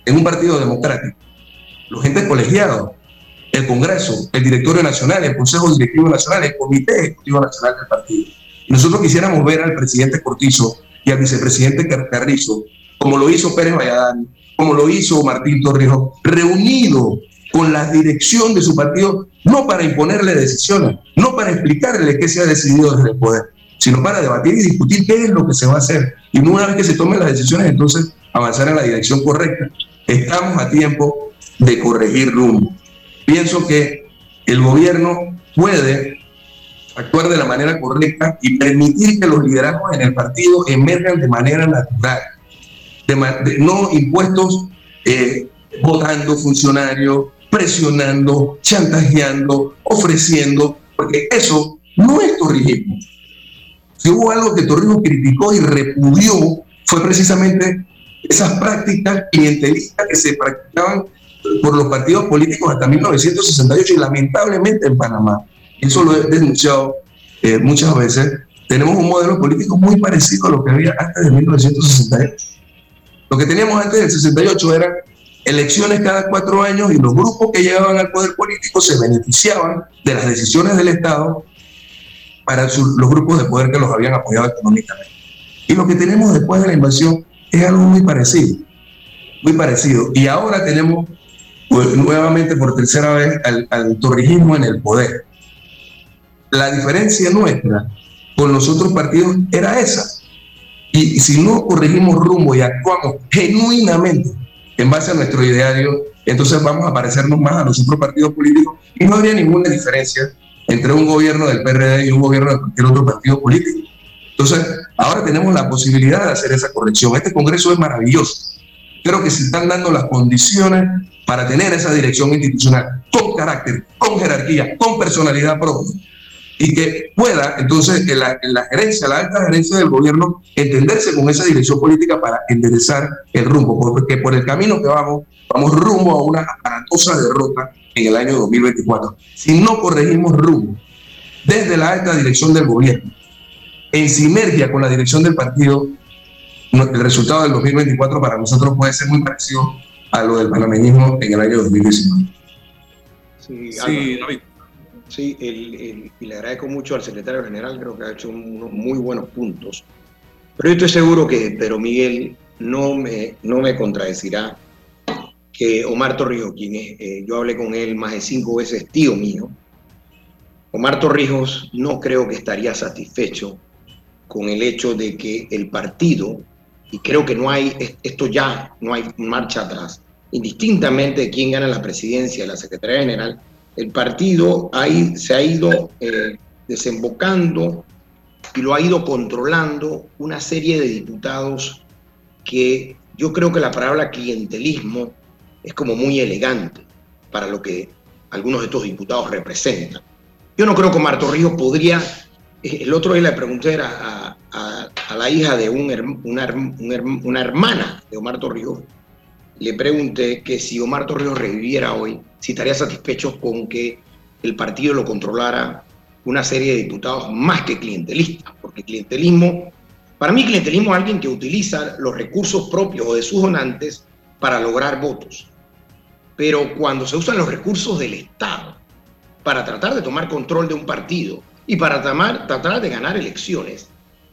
En un partido democrático. Los entes colegiados, el Congreso, el Directorio Nacional, el Consejo Directivo Nacional, el Comité Ejecutivo Nacional del partido. Y nosotros quisiéramos ver al presidente Cortizo y al vicepresidente Carrizo, como lo hizo Pérez Valladán, como lo hizo Martín Torrijos, reunido con la dirección de su partido, no para imponerle decisiones, no para explicarle qué se ha decidido desde el poder, sino para debatir y discutir qué es lo que se va a hacer. Y una vez que se tomen las decisiones, entonces avanzar en la dirección correcta. Estamos a tiempo de corregir rumbo. Pienso que el gobierno puede actuar de la manera correcta y permitir que los liderazgos en el partido emerjan de manera natural, de, no impuestos eh, votando funcionarios, presionando, chantajeando, ofreciendo, porque eso no es torrijismo. Si hubo algo que Torrijos criticó y repudió, fue precisamente esas prácticas clientelistas que se practicaban por los partidos políticos hasta 1968 y lamentablemente en Panamá. Eso lo he denunciado eh, muchas veces. Tenemos un modelo político muy parecido a lo que había antes de 1968. Lo que teníamos antes del 68 era elecciones cada cuatro años y los grupos que llegaban al poder político se beneficiaban de las decisiones del Estado para los grupos de poder que los habían apoyado económicamente. Y lo que tenemos después de la invasión es algo muy parecido, muy parecido. Y ahora tenemos pues, nuevamente por tercera vez al, al torrijismo en el poder. La diferencia nuestra con los otros partidos era esa. Y si no corregimos rumbo y actuamos genuinamente en base a nuestro ideario, entonces vamos a parecernos más a los otros partidos políticos y no habría ninguna diferencia entre un gobierno del PRD y un gobierno de cualquier otro partido político. Entonces, ahora tenemos la posibilidad de hacer esa corrección. Este Congreso es maravilloso. Creo que se están dando las condiciones para tener esa dirección institucional con carácter, con jerarquía, con personalidad propia y que pueda entonces en la, en la, gerencia, la alta gerencia del gobierno, entenderse con esa dirección política para enderezar el rumbo, porque por el camino que vamos, vamos rumbo a una aparatosa derrota en el año 2024. Si no corregimos rumbo desde la alta dirección del gobierno, en sinergia con la dirección del partido, el resultado del 2024 para nosotros puede ser muy parecido a lo del panameñismo en el año 2019. Sí, sí Sí, y le agradezco mucho al secretario general, creo que ha hecho unos muy buenos puntos. Pero yo estoy seguro que Pedro Miguel no me, no me contradecirá que Omar Torrijos, quien es, eh, yo hablé con él más de cinco veces, tío mío, Omar Torrijos no creo que estaría satisfecho con el hecho de que el partido, y creo que no hay, esto ya no hay marcha atrás, indistintamente de quién gana la presidencia de la Secretaría General, el partido se ha ido eh, desembocando y lo ha ido controlando una serie de diputados que yo creo que la palabra clientelismo es como muy elegante para lo que algunos de estos diputados representan. Yo no creo que Marto Ríos podría, eh, el otro día le pregunté a, a, la hija de un, una, una, hermana de Omar Torrijos, le pregunté que si Omar Torrijos reviviera hoy, si estaría satisfecho con que el partido lo controlara una serie de diputados más que clientelistas, porque clientelismo, para mí clientelismo es alguien que utiliza los recursos propios o de sus donantes para lograr votos. Pero cuando se usan los recursos del Estado para tratar de tomar control de un partido y para tratar de ganar elecciones,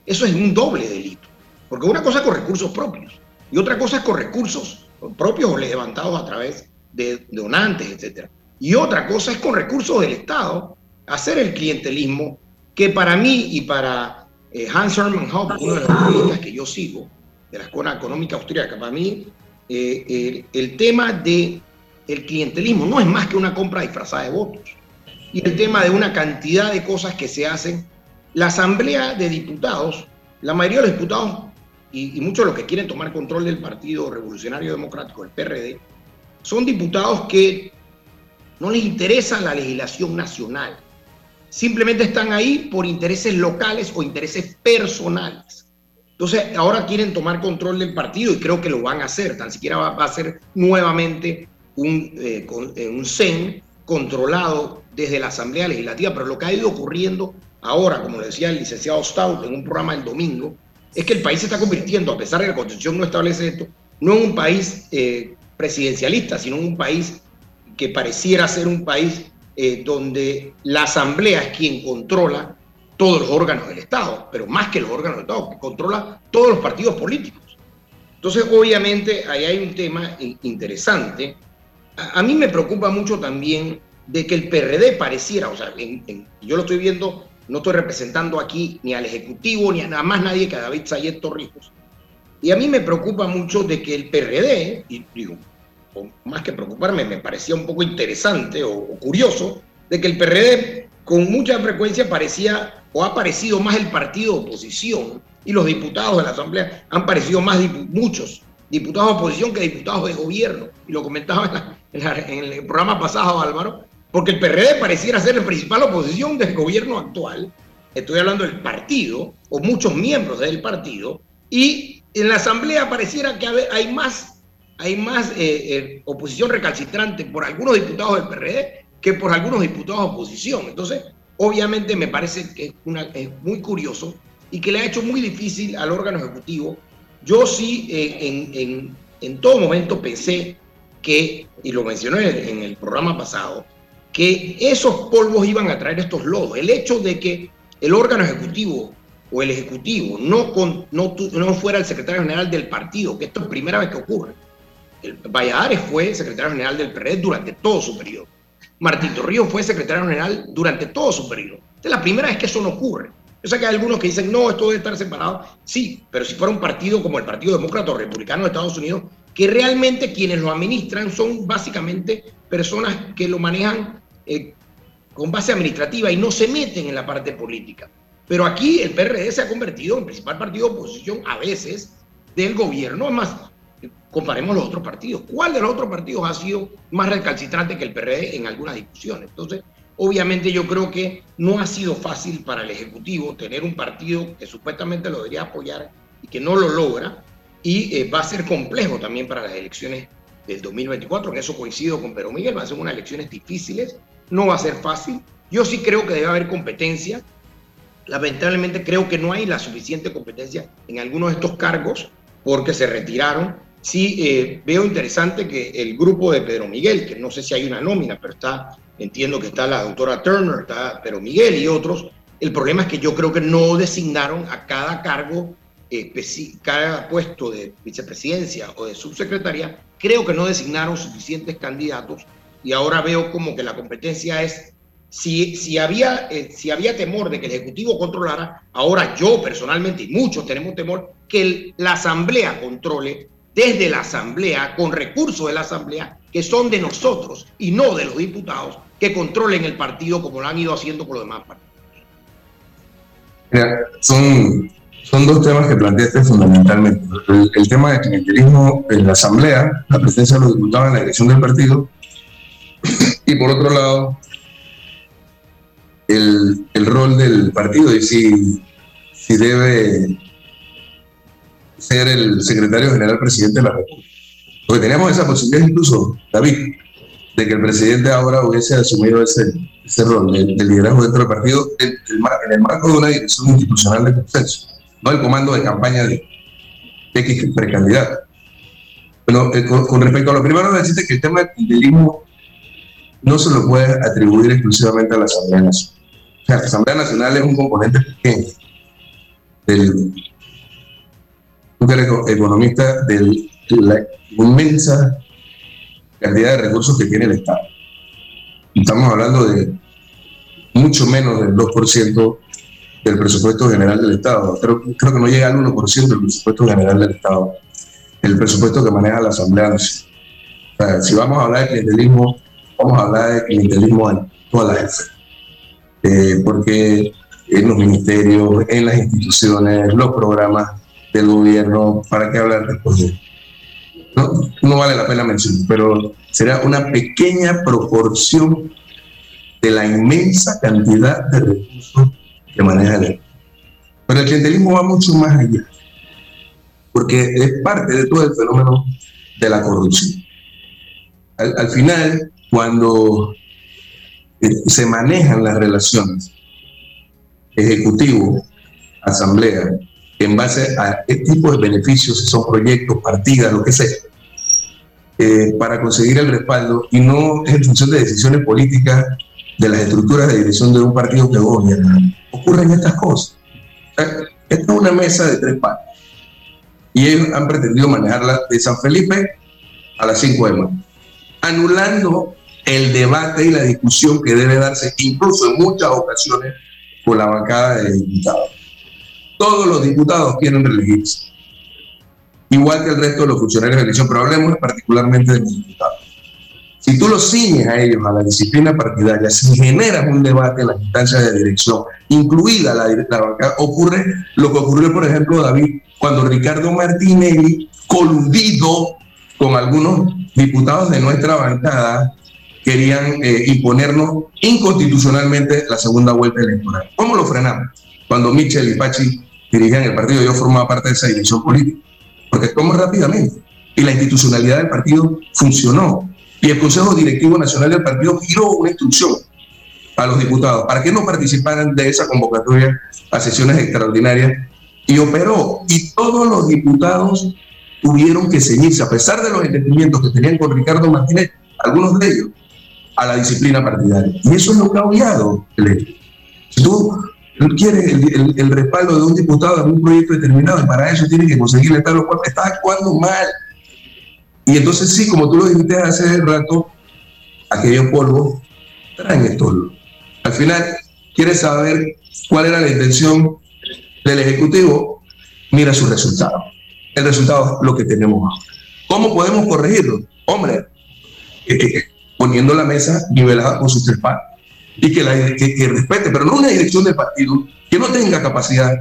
eso es un doble delito. Porque una cosa es con recursos propios y otra cosa es con recursos propios o levantados a través de donantes, etc. Y otra cosa es con recursos del Estado hacer el clientelismo que para mí y para eh, Hans Hermann Hoppe, uno de los economistas que yo sigo, de la Escuela Económica Austríaca, para mí eh, el, tema de el clientelismo no es más que una compra disfrazada de votos. Y el tema de una cantidad de cosas que se hacen. La Asamblea de Diputados, la mayoría de los diputados y, y muchos de los que quieren tomar control del Partido Revolucionario Democrático, el PRD, son diputados que no les interesa la legislación nacional. Simplemente están ahí por intereses locales o intereses personales. Entonces, ahora quieren tomar control del partido y creo que lo van a hacer. Tan siquiera va, a ser nuevamente un, eh, eh, un CEN controlado desde la Asamblea Legislativa. Pero lo que ha ido ocurriendo ahora, como le decía el licenciado Stout en un programa el domingo, es que el país se está convirtiendo, a pesar de que la Constitución no establece esto, no en un país eh, presidencialista, sino en un país que pareciera ser un país eh, donde la Asamblea es quien controla todos los órganos del Estado, pero más que los órganos del Estado, que controla todos los partidos políticos. Entonces, obviamente, ahí hay un tema interesante. A, mí me preocupa mucho también de que el PRD pareciera, o sea, yo lo estoy viendo, no estoy representando aquí ni al Ejecutivo ni a nada más nadie que a David Sayet Torrijos. Y a mí me preocupa mucho de que el PRD, y digo, más que preocuparme, me parecía un poco interesante o, curioso de que el PRD con mucha frecuencia parecía o ha parecido más el partido de oposición y los diputados de la Asamblea han parecido más muchos diputados de oposición que diputados de gobierno. Y lo comentaba en, en el programa pasado, Álvaro, porque el PRD pareciera ser la principal oposición del gobierno actual. Estoy hablando del partido o muchos miembros del partido. Y en la Asamblea pareciera que hay más hay más eh, eh, oposición recalcitrante por algunos diputados del PRD que por algunos diputados de oposición. Entonces, obviamente me parece que es, una, muy curioso y que le ha hecho muy difícil al órgano ejecutivo. Yo sí eh, en, todo momento pensé que, y lo mencioné en el programa pasado, que esos polvos iban a traer estos lodos. El hecho de que el órgano ejecutivo o el ejecutivo no, no, no fuera el secretario general del partido, que esto es primera vez que ocurre, Valladares fue secretario general del PRD durante todo su periodo. Martín Torrijos fue secretario general durante todo su periodo. Es la primera vez que eso no ocurre. Yo sé que hay algunos que dicen, no, esto debe estar separado. Sí, pero si fuera un partido como el Partido Demócrata o Republicano de Estados Unidos, que realmente quienes lo administran son básicamente personas que lo manejan eh, con base administrativa y no se meten en la parte política. Pero aquí el PRD se ha convertido en principal partido de oposición a veces del gobierno. Es más, comparemos los otros partidos. ¿Cuál de los otros partidos ha sido más recalcitrante que el PRD en algunas discusiones? Entonces, obviamente yo creo que no ha sido fácil para el Ejecutivo tener un partido que supuestamente lo debería apoyar y que no lo logra. Y eh, va a ser complejo también para las elecciones del 2024. En eso coincido con Pedro Miguel. Van a ser unas elecciones difíciles. No va a ser fácil. Yo sí creo que debe haber competencia. Lamentablemente creo que no hay la suficiente competencia en algunos de estos cargos porque se retiraron sí eh, veo interesante que el grupo de Pedro Miguel, que no sé si hay una nómina, pero está, entiendo que está la doctora Turner, está Pedro Miguel y otros. El problema es que yo creo que no designaron a cada cargo, cada puesto de vicepresidencia o de subsecretaría, creo que no designaron suficientes candidatos y ahora veo como que la competencia es si, si, había, eh, si había temor de que el Ejecutivo controlara, ahora yo personalmente y muchos tenemos temor que la Asamblea controle desde la Asamblea, con recursos de la Asamblea, que son de nosotros y no de los diputados, que controlen el partido como lo han ido haciendo con los demás partidos. son, son dos temas que planteaste fundamentalmente. El, tema del clientelismo en la Asamblea, la presencia de los diputados en la dirección del partido, y por otro lado, el, el rol del partido y si, si debe ser el secretario general presidente de la República. Porque teníamos esa posibilidad incluso, David, de que el presidente ahora hubiese asumido ese, ese rol de, liderazgo dentro del partido en, el marco de una dirección institucional de consenso, no el comando de campaña de X precandidato. Pero eh, con, respecto a lo primero, decirte que el tema del no se lo puede atribuir exclusivamente a la Asamblea Nacional. O sea, la Asamblea Nacional es un componente pequeño del, tú eres economista de la inmensa cantidad de recursos que tiene el Estado. Estamos hablando de mucho menos del 2% del presupuesto general del Estado. Creo, creo que no llega al 1% del presupuesto general del Estado, el presupuesto que maneja la Asamblea Nacional. O sea, si vamos a hablar de clientelismo, vamos a hablar de clientelismo en todas las esferas. Eh, porque en los ministerios, en las instituciones, los programas del gobierno, ¿para qué hablar después de no, no vale la pena mencionar, pero será una pequeña proporción de la inmensa cantidad de recursos que maneja el Pero el clientelismo va mucho más allá, porque es parte de todo el fenómeno de la corrupción. Al, al final, cuando eh, se manejan las relaciones ejecutivo, asamblea, en base a este tipo de beneficios, si son proyectos, partidas, lo que sea, eh, para conseguir el respaldo y no en función de decisiones políticas de las estructuras de dirección de un partido que gobierna. Ocurren estas cosas. esta es una mesa de tres partes y ellos han pretendido manejarla de San Felipe a las 5 de mayo, anulando el debate y la discusión que debe darse, incluso en muchas ocasiones, con la bancada de diputados todos los diputados quieren reelegirse, igual que el resto de los funcionarios de elección, pero hablemos particularmente de los diputados. Si tú los ciñes a ellos, a la disciplina partidaria, si generas un debate en las instancias de dirección, incluida la, la bancada, ocurre lo que ocurrió, por ejemplo, David, cuando Ricardo Martinelli, coludido con algunos diputados de nuestra bancada, querían eh, imponernos inconstitucionalmente la segunda vuelta electoral. ¿Cómo lo frenamos? Cuando Michel y Pachi dirigían el partido, yo formaba parte de esa dirección política, porque actuamos rápidamente y la institucionalidad del partido funcionó. Y el Consejo Directivo Nacional del partido giró una instrucción a los diputados para que no participaran de esa convocatoria a sesiones extraordinarias y operó. Y todos los diputados tuvieron que ceñirse, a pesar de los entendimientos que tenían con Ricardo Martínez, algunos de ellos, a la disciplina partidaria. Y eso es lo que ha obviado. Si tú quiere el, el, respaldo de un diputado en un proyecto determinado y para eso tiene que conseguirle tal o cual, está actuando mal. Y entonces sí, como tú lo dijiste hace rato, aquellos polvos traen esto. Al final, quieres saber cuál era la intención del Ejecutivo, mira su resultado. El resultado es lo que tenemos ahora. ¿Cómo podemos corregirlo? Hombre, eh, poniendo la mesa nivelada con sus tres partes y que, la, que, respete, pero no una dirección del partido que no tenga capacidad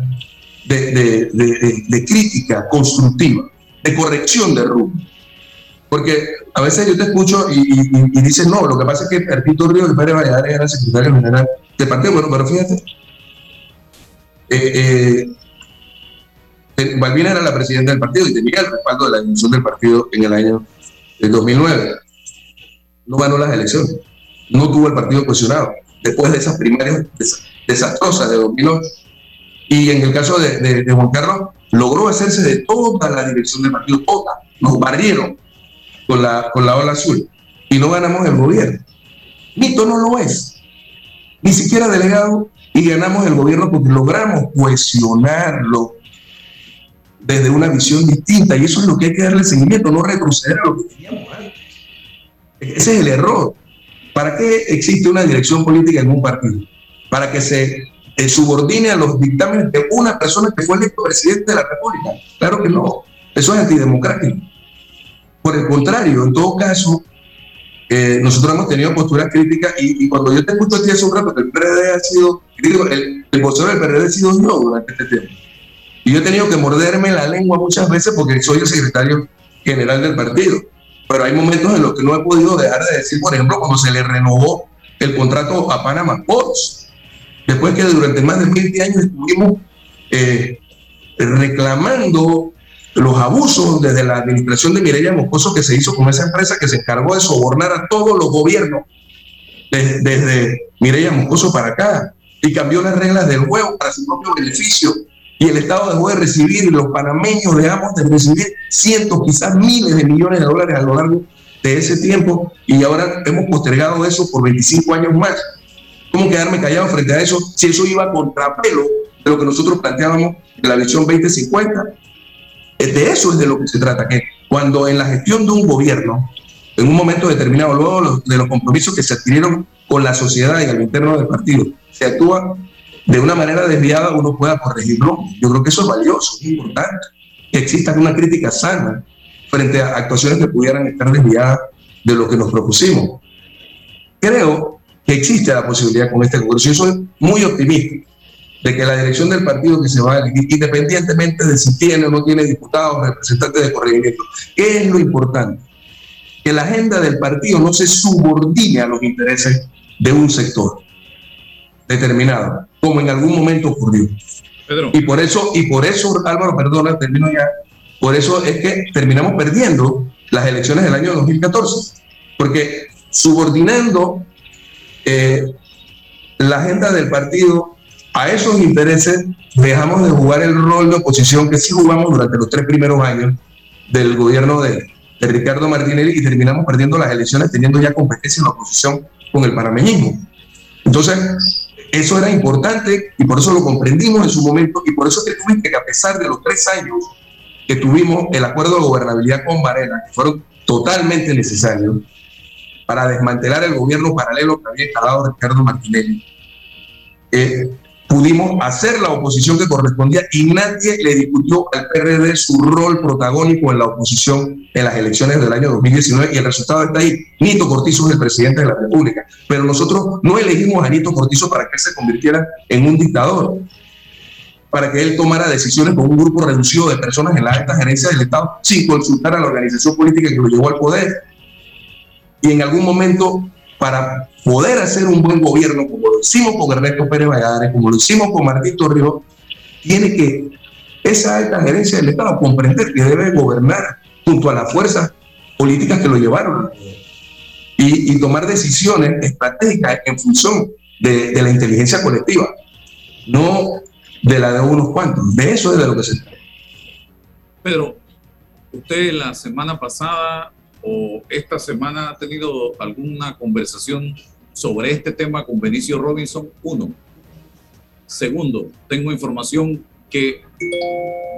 de, crítica constructiva, de corrección de rumbo. Porque a veces yo te escucho y, y, dices, no, lo que pasa es que Perpito Río de Pérez Valladares era secretario general del partido. Bueno, pero fíjate, eh, eh, Balbina era la presidenta del partido y tenía el respaldo de la división del partido en el año de 2009. No ganó las elecciones no tuvo el partido cohesionado después de esas primarias desastrosas de 2008. Y en el caso de, Juan Carlos, logró hacerse de toda la dirección del partido, toda. Nos barrieron con la, con la ola azul y no ganamos el gobierno. Mito no lo es. Ni siquiera delegado y ganamos el gobierno porque logramos cohesionarlo desde una visión distinta y eso es lo que hay que darle seguimiento, no retroceder a lo que teníamos antes. Ese es el error. ¿Para qué existe una dirección política en un partido? Para que se eh, subordine a los dictámenes de una persona que fue electo presidente de la República. Claro que no. Eso es antidemocrático. Por el contrario, en todo caso, eh, nosotros hemos tenido posturas críticas y, cuando yo te escucho a hace un rato el PRD ha sido, digo, el, el del PRD ha sido yo durante este tiempo. Y yo he tenido que morderme la lengua muchas veces porque soy el secretario general del partido. Pero hay momentos en los que no he podido dejar de decir, por ejemplo, cuando se le renovó el contrato a Panama Ports después que durante más de 20 años estuvimos eh, reclamando los abusos desde la administración de Mireya Moscoso que se hizo con esa empresa que se encargó de sobornar a todos los gobiernos desde, desde Mireya Moscoso para acá. Y cambió las reglas del juego para su propio beneficio y el Estado dejó de recibir los panameños dejamos de recibir cientos, quizás miles de millones de dólares a lo largo de ese tiempo y ahora hemos postergado eso por 25 años más. ¿Cómo quedarme callado frente a eso si eso iba a contrapelo de lo que nosotros planteábamos en la visión 2050? De eso es de lo que se trata, que cuando en la gestión de un gobierno, en un momento determinado, luego de los compromisos que se adquirieron con la sociedad y al interno del partido, se actúa de una manera desviada, uno pueda corregirlo. Yo creo que eso es valioso, es importante, que exista una crítica sana frente a actuaciones que pudieran estar desviadas de lo que nos propusimos. Creo existe la posibilidad con este Congreso. Yo soy muy optimista de que la dirección del partido que se va a elegir, independientemente de si tiene o no tiene diputados, representantes de corregimiento, ¿qué es lo importante? Que la agenda del partido no se subordine a los intereses de un sector determinado, como en algún momento ocurrió. Y por eso, y por eso, Álvaro, perdona, termino ya, por eso es que terminamos perdiendo las elecciones del año 2014, porque subordinando eh, la agenda del partido a esos intereses, dejamos de jugar el rol de oposición que sí jugamos durante los tres primeros años del gobierno de, de Ricardo Martinelli y terminamos perdiendo las elecciones teniendo ya competencia en la oposición con el panameñismo. Entonces, eso era importante y por eso lo comprendimos en su momento y por eso que tuviste que a pesar de los tres años que tuvimos el acuerdo de gobernabilidad con Varela, que fueron totalmente necesarios, para desmantelar el gobierno paralelo que había instalado Ricardo Martinelli. Eh, pudimos hacer la oposición que correspondía y nadie le discutió al PRD su rol protagónico en la oposición en las elecciones del año 2019 y el resultado está ahí. Nito Cortizo es el presidente de la República, pero nosotros no elegimos a Nito Cortizo para que se convirtiera en un dictador, para que él tomara decisiones con un grupo reducido de personas en la alta gerencia del Estado sin consultar a la organización política que lo llevó al poder y en algún momento para poder hacer un buen gobierno, como lo hicimos con Ernesto Pérez Valladares, como lo hicimos con Martín Torrijos, tiene que esa alta gerencia del Estado comprender que debe gobernar junto a las fuerzas políticas que lo llevaron y, tomar decisiones estratégicas en función de, de, la inteligencia colectiva, no de la de unos cuantos. De eso es de lo que se trata. Pedro, usted la semana pasada o esta semana ha tenido alguna conversación sobre este tema con Benicio Robinson? Uno. Segundo, tengo información que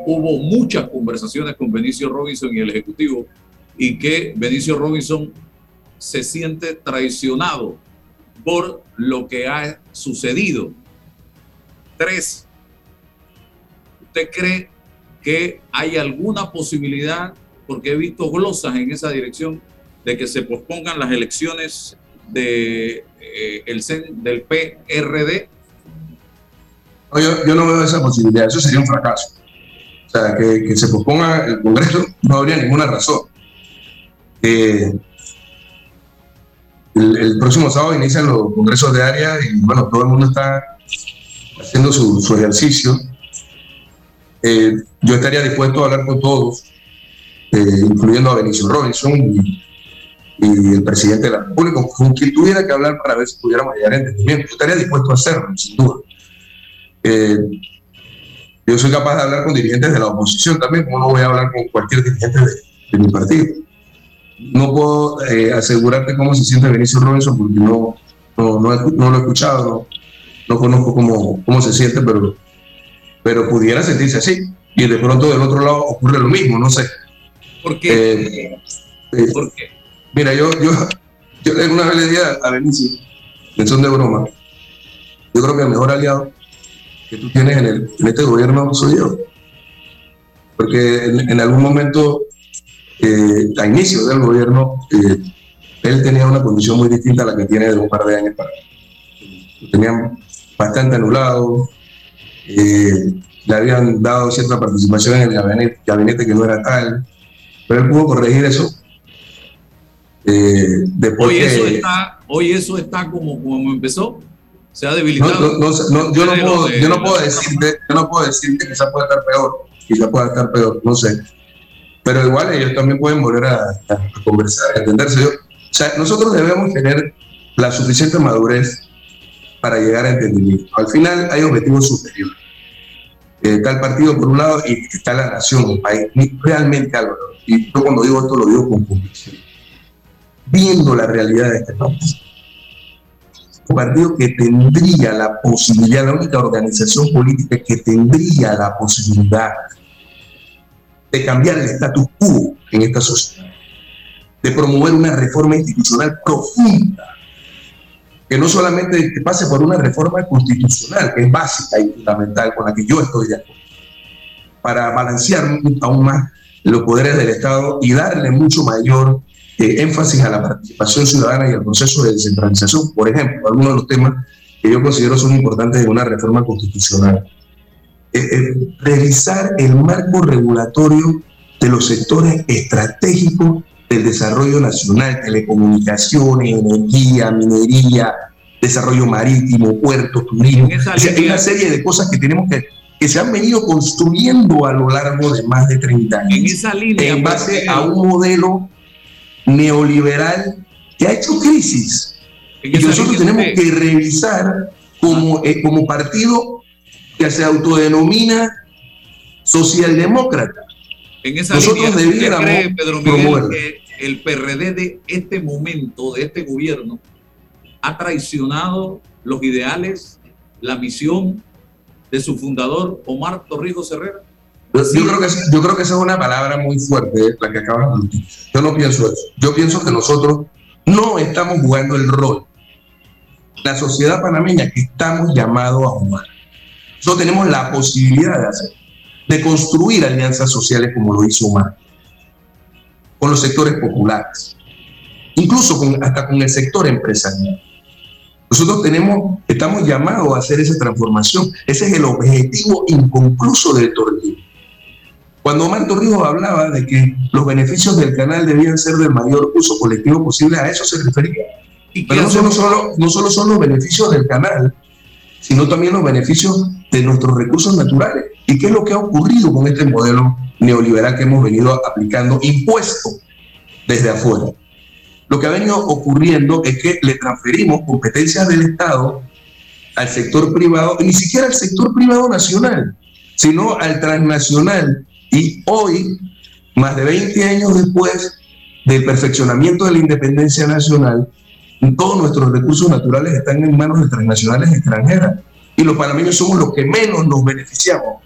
hubo muchas conversaciones con Benicio Robinson y el Ejecutivo y que Benicio Robinson se siente traicionado por lo que ha sucedido. Tres, ¿usted cree que hay alguna posibilidad porque he visto glosas en esa dirección de que se pospongan las elecciones eh, el del PRD. yo, no veo esa posibilidad, eso sería un fracaso. O sea, que, se posponga el Congreso no habría ninguna razón. Eh, el, próximo sábado inician los congresos de área y bueno, todo el mundo está haciendo su, ejercicio. Eh, yo estaría dispuesto a hablar con todos eh, incluyendo a Benicio Robinson y, el presidente de la República, con quien tuviera que hablar para ver si pudiéramos llegar a entendimiento. Yo estaría dispuesto a hacerlo, sin duda. Eh, Yo soy capaz de hablar con dirigentes de la oposición también, como no voy a hablar con cualquier dirigente de, mi partido. No puedo eh, asegurarte cómo se siente Benicio Robinson porque no, no, no, lo he escuchado, no, conozco cómo, cómo se siente, pero, pero pudiera sentirse así. Y de pronto del otro lado ocurre lo mismo, no sé. ¿Por qué? Eh, eh, ¿Por qué? Mira, yo, yo, yo una vez le dije a Benicio, en son de broma, yo creo que el mejor aliado que tú tienes en, el, en este gobierno soy yo. Porque en, algún momento, eh, a inicio del gobierno, eh, él tenía una condición muy distinta a la que tiene de un par de años para Tenían bastante anulado, eh, le habían dado cierta participación en el gabinete, gabinete, que no era tal, pero él pudo corregir eso. Eh, hoy, eso está, hoy eso está como, como empezó se ha debilitado. yo, no puedo, yo, no puedo, decirte, yo no puedo decirte que puede estar peor, quizá pueda estar peor, no sé. Pero igual ellos también pueden volver a, conversar, a entenderse. o sea, nosotros debemos tener la suficiente madurez para llegar a entendimiento. Al final hay objetivos superiores. Eh, está el partido por un lado y está la nación, el país. Realmente algo. Y yo cuando digo esto lo digo con convicción. Viendo la realidad de este país un partido que tendría la posibilidad, la única organización política que tendría la posibilidad de cambiar el status quo en esta sociedad, de promover una reforma institucional profunda, que no solamente pase por una reforma constitucional, que es básica y fundamental, con la que yo estoy de acuerdo, para balancear aún más los poderes del Estado y darle mucho mayor eh, énfasis a la participación ciudadana y al proceso de descentralización. Por ejemplo, algunos de los temas que yo considero son importantes en una reforma constitucional. Eh, eh, revisar el marco regulatorio de los sectores estratégicos del desarrollo nacional, telecomunicaciones, energía, minería, desarrollo marítimo, puertos, turismo. hay una serie de cosas que tenemos que que se han venido construyendo a lo largo de más de 30 años. En esa línea. En base a un modelo neoliberal que ha hecho crisis. Y nosotros tenemos que revisar como, eh, como partido que se autodenomina socialdemócrata. En esa nosotros línea, cree, Pedro Miguel, que el PRD de este momento, de este gobierno, ha traicionado los ideales, la misión de su fundador, Omar Torrijos Herrera? Yo creo, que, yo creo que esa es una palabra muy fuerte, la que acabas de decir. Yo no pienso eso. Yo pienso que nosotros no estamos jugando el rol. La sociedad panameña que estamos llamados a jugar. Nosotros tenemos la posibilidad de hacer, de construir alianzas sociales como lo hizo Omar, con los sectores populares, incluso con, hasta con el sector empresarial. Nosotros tenemos, estamos llamados a hacer esa transformación. Ese es el objetivo inconcluso del Torrijos. Cuando Omar Torrijos hablaba de que los beneficios del canal debían ser del mayor uso colectivo posible, a eso se refería. Pero no solo, no solo son los beneficios del canal, sino también los beneficios de nuestros recursos naturales. ¿Y qué es lo que ha ocurrido con este modelo neoliberal que hemos venido aplicando, impuesto desde afuera? Lo que ha venido ocurriendo es que le transferimos competencias del Estado al sector privado, ni siquiera al sector privado nacional, sino al transnacional, y hoy, más de 20 años después del perfeccionamiento de la independencia nacional, todos nuestros recursos naturales están en manos de transnacionales extranjeras. Y los panameños somos los que menos nos beneficiamos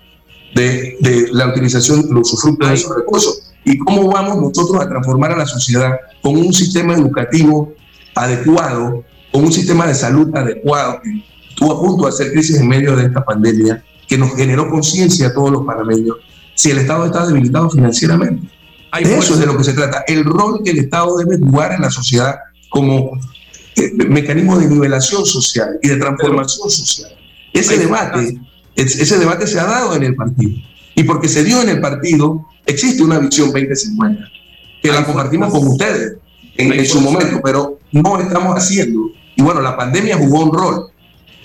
de, de la utilización, los usufructos de esos recursos. ¿Y cómo vamos nosotros a transformar a la sociedad con un sistema educativo adecuado, con un sistema de salud adecuado? Estuvo a punto de hacer crisis en medio de esta pandemia que nos generó conciencia a todos los panameños si el Estado está debilitado financieramente. eso es de lo que se trata. El rol que el Estado debe jugar en la sociedad como eh, mecanismo de nivelación social y de transformación social. Ese debate, ese debate se ha dado en el partido. Y porque se dio en el partido, existe una visión 2050, que la compartimos con ustedes en, en su momento, pero no estamos haciendo. Y bueno, la pandemia jugó un rol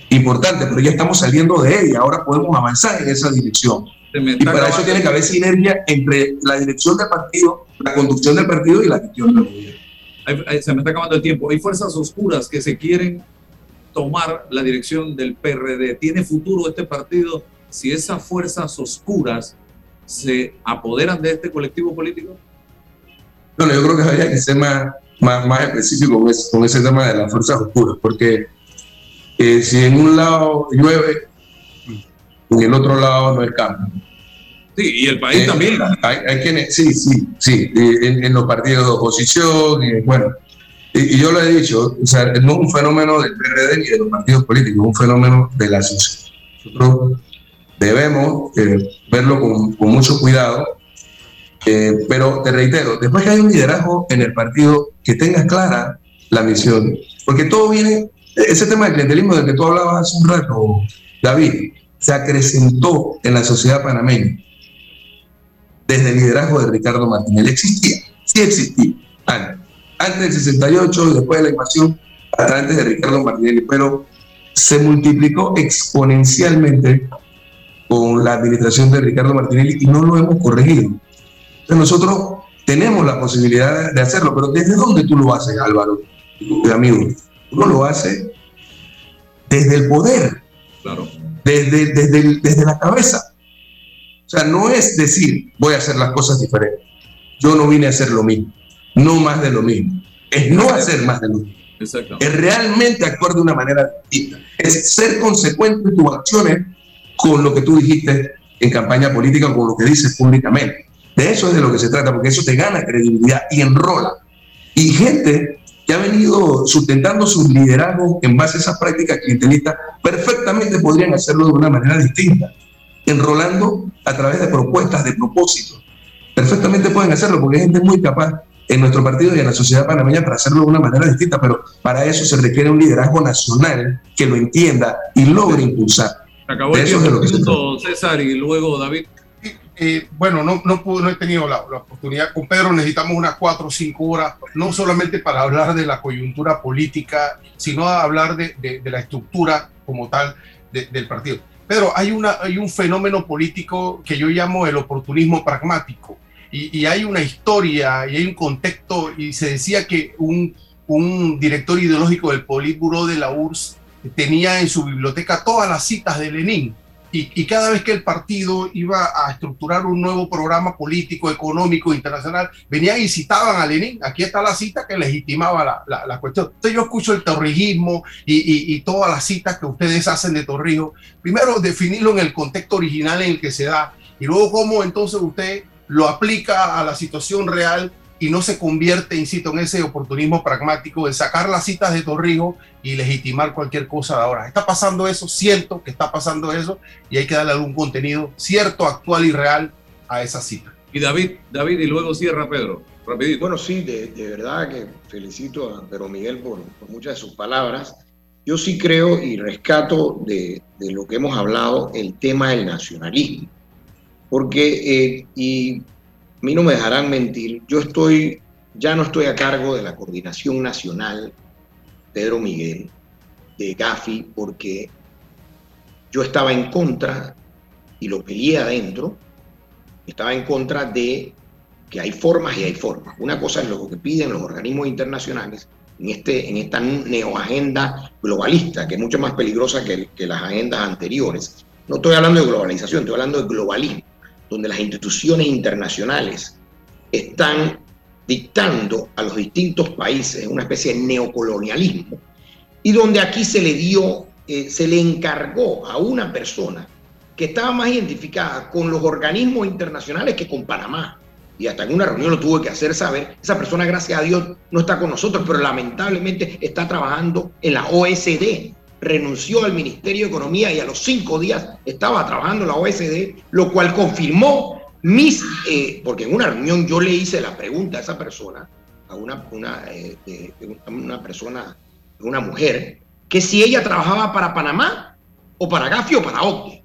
importante, pero ya estamos saliendo de ella, ahora podemos avanzar en esa dirección. Y para eso tiene que haber sinergia entre la dirección del partido, la conducción del partido y la gestión del gobierno. Se me está acabando el tiempo. Hay fuerzas oscuras que se quieren tomar la dirección del PRD. ¿Tiene futuro este partido si esas fuerzas oscuras se apoderan de este colectivo político? Bueno, yo creo que habría que ser más, más, más específico con ese, con ese tema de las fuerzas oscuras, porque eh, si en un lado llueve, en el otro lado no hay cambio. Sí, y el país Eh, también. Hay, hay quienes, sí, sí, sí, en, en los partidos de oposición, y bueno, y, y yo lo he dicho, o sea, no es un fenómeno del PRD ni de los partidos políticos, es un fenómeno de la sociedad. Nosotros debemos eh, verlo con, con mucho cuidado, eh, pero te reitero, después que hay un liderazgo en el partido que tenga clara la misión, porque todo viene, ese tema del clientelismo del que tú hablabas hace un rato, David, se acrecentó en la sociedad panameña desde el liderazgo de Ricardo Martinelli. Existía, sí existía, antes, antes del 68 y después de la invasión, hasta antes de Ricardo Martinelli, pero se multiplicó exponencialmente con la administración de Ricardo Martinelli y no lo hemos corregido. Entonces nosotros tenemos la posibilidad de hacerlo, pero ¿desde dónde tú lo haces, Álvaro, amigo? Uno lo hace desde el poder, Claro. desde, desde, desde la cabeza. O sea, no es decir, voy a hacer las cosas diferentes. Yo no vine a hacer lo mismo, no más de lo mismo. Es no hacer más de lo mismo. Es realmente actuar de una manera distinta. Es ser consecuente en tus acciones con lo que tú dijiste en campaña política con lo que dices públicamente. De eso es de lo que se trata, porque eso te gana credibilidad y enrola. Y gente que ha venido sustentando sus liderazgos en base a esas prácticas clientelistas, perfectamente podrían hacerlo de una manera distinta, enrolando a través de propuestas, de propósitos. Perfectamente pueden hacerlo, porque hay gente muy capaz en nuestro partido y en la sociedad panameña para hacerlo de una manera distinta, pero para eso se requiere un liderazgo nacional que lo entienda y logre impulsar. Acabó De el tiempo, lo que se minuto, César, y luego David. Eh, bueno, no, no, pude- no he tenido la, la oportunidad. Con Pedro necesitamos unas cuatro o cinco horas, no solamente para hablar de la coyuntura política, sino a hablar de, de- de la estructura como tal de- del partido. Pero hay, una, hay un fenómeno político que yo llamo el oportunismo pragmático. Y, y hay una historia y hay un contexto, y se decía que un, un director ideológico del Politburo de la URSS tenía en su biblioteca todas las citas de Lenin. Y, y cada vez que el partido iba a estructurar un nuevo programa político, económico, internacional, venían y citaban a Lenin. Aquí está la cita que legitimaba la, la- la cuestión. Entonces yo escucho el torrijismo y, y- y todas las citas que ustedes hacen de Torrijos. Primero, definirlo en el contexto original en el que se da y luego cómo entonces usted lo aplica a la situación real y no se convierte, insisto, en ese oportunismo pragmático de sacar las citas de Torrijos y legitimar cualquier cosa de ahora. Está pasando eso, siento que está pasando eso y hay que darle algún contenido cierto, actual y real a esa cita. Y David, David, y luego cierra Pedro. Rapidito. Bueno, sí, de, de verdad que felicito a Pedro Miguel por, por muchas de sus palabras. Yo sí creo y rescato de, de lo que hemos hablado el tema del nacionalismo. Porque, eh, y a mí no me dejarán mentir, yo estoy, ya no estoy a cargo de la coordinación nacional, Pedro Miguel, de Gafi, porque yo estaba en contra, y lo peleé adentro, estaba en contra de que hay formas y hay formas. Una cosa es lo que piden los organismos internacionales en, este, en esta neoagenda globalista, que es mucho más peligrosa que, que las agendas anteriores. No estoy hablando de globalización, estoy hablando de globalismo, donde las instituciones internacionales están dictando a los distintos países una especie de neocolonialismo y donde aquí se le dio, eh, se le encargó a una persona que estaba más identificada con los organismos internacionales que con Panamá. Y hasta en una reunión lo tuve que hacer saber. Esa persona, gracias a Dios, no está con nosotros, pero lamentablemente está trabajando en la OSD. Renunció al Ministerio de Economía y a los cinco días estaba trabajando la OSD, lo cual confirmó mis, eh, porque en una reunión yo le hice la pregunta a esa persona, a una, una, eh, una persona, una mujer, que si ella trabajaba para Panamá o para Gafi o para OCDE.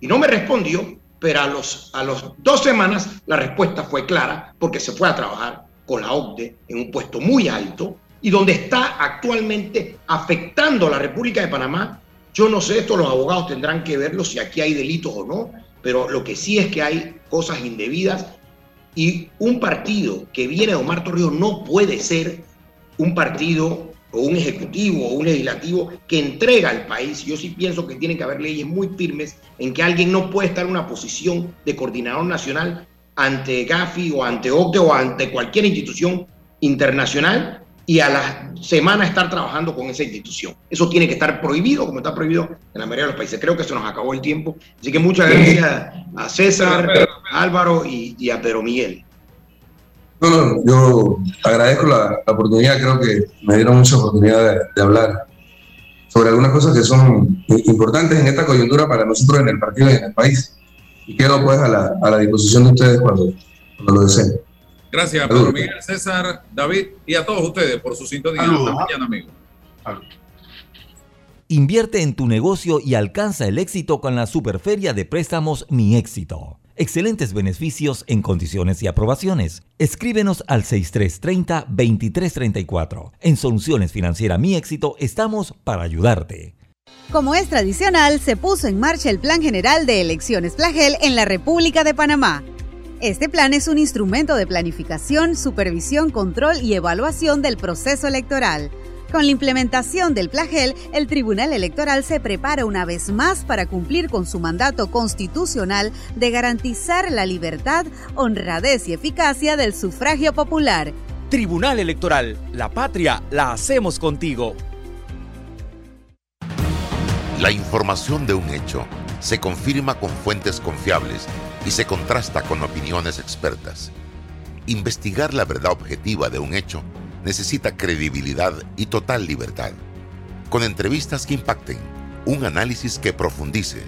Y no me respondió, pero a los, a los dos semanas la respuesta fue clara porque se fue a trabajar con la OCDE en un puesto muy alto y donde está actualmente afectando a la República de Panamá. Yo no sé, esto los abogados tendrán que verlo si aquí hay delitos o no, pero lo que sí es que hay cosas indebidas y un partido que viene de Omar Torrijos no puede ser un partido o un ejecutivo o un legislativo que entrega al país. Yo sí pienso que tienen que haber leyes muy firmes en que alguien no puede estar en una posición de coordinador nacional ante Gafi o ante OCDE o ante cualquier institución internacional y a la semana estar trabajando con esa institución. Eso tiene que estar prohibido, como está prohibido en la mayoría de los países. Creo que se nos acabó el tiempo. Así que muchas gracias a César, a Álvaro y, a Pedro Miguel. No, no, yo agradezco la, oportunidad, creo que me dieron mucha oportunidad de, hablar sobre algunas cosas que son importantes en esta coyuntura para nosotros en el partido y en el país. Y quedo pues a la, a la disposición de ustedes cuando, cuando lo deseen. Gracias, Pedro Miguel, César, David y a todos ustedes por su sintonía. Hasta mañana, amigos. Invierte en tu negocio y alcanza el éxito con la Superferia de Préstamos Mi Éxito. Excelentes beneficios en condiciones y aprobaciones. Escríbenos al 6330-2334. En Soluciones Financieras Mi Éxito estamos para ayudarte. Como es tradicional, se puso en marcha el Plan General de Elecciones Plagel en la República de Panamá este plan es un instrumento de planificación, supervisión, control y evaluación del proceso electoral. Con la implementación del PLAGEL, el Tribunal Electoral se prepara una vez más para cumplir con su mandato constitucional de garantizar la libertad, honradez y eficacia del sufragio popular. Tribunal Electoral, la patria la hacemos contigo. La información de un hecho se confirma con fuentes confiables y se contrasta con opiniones expertas. Investigar la verdad objetiva de un hecho necesita credibilidad y total libertad. Con entrevistas que impacten, un análisis que profundice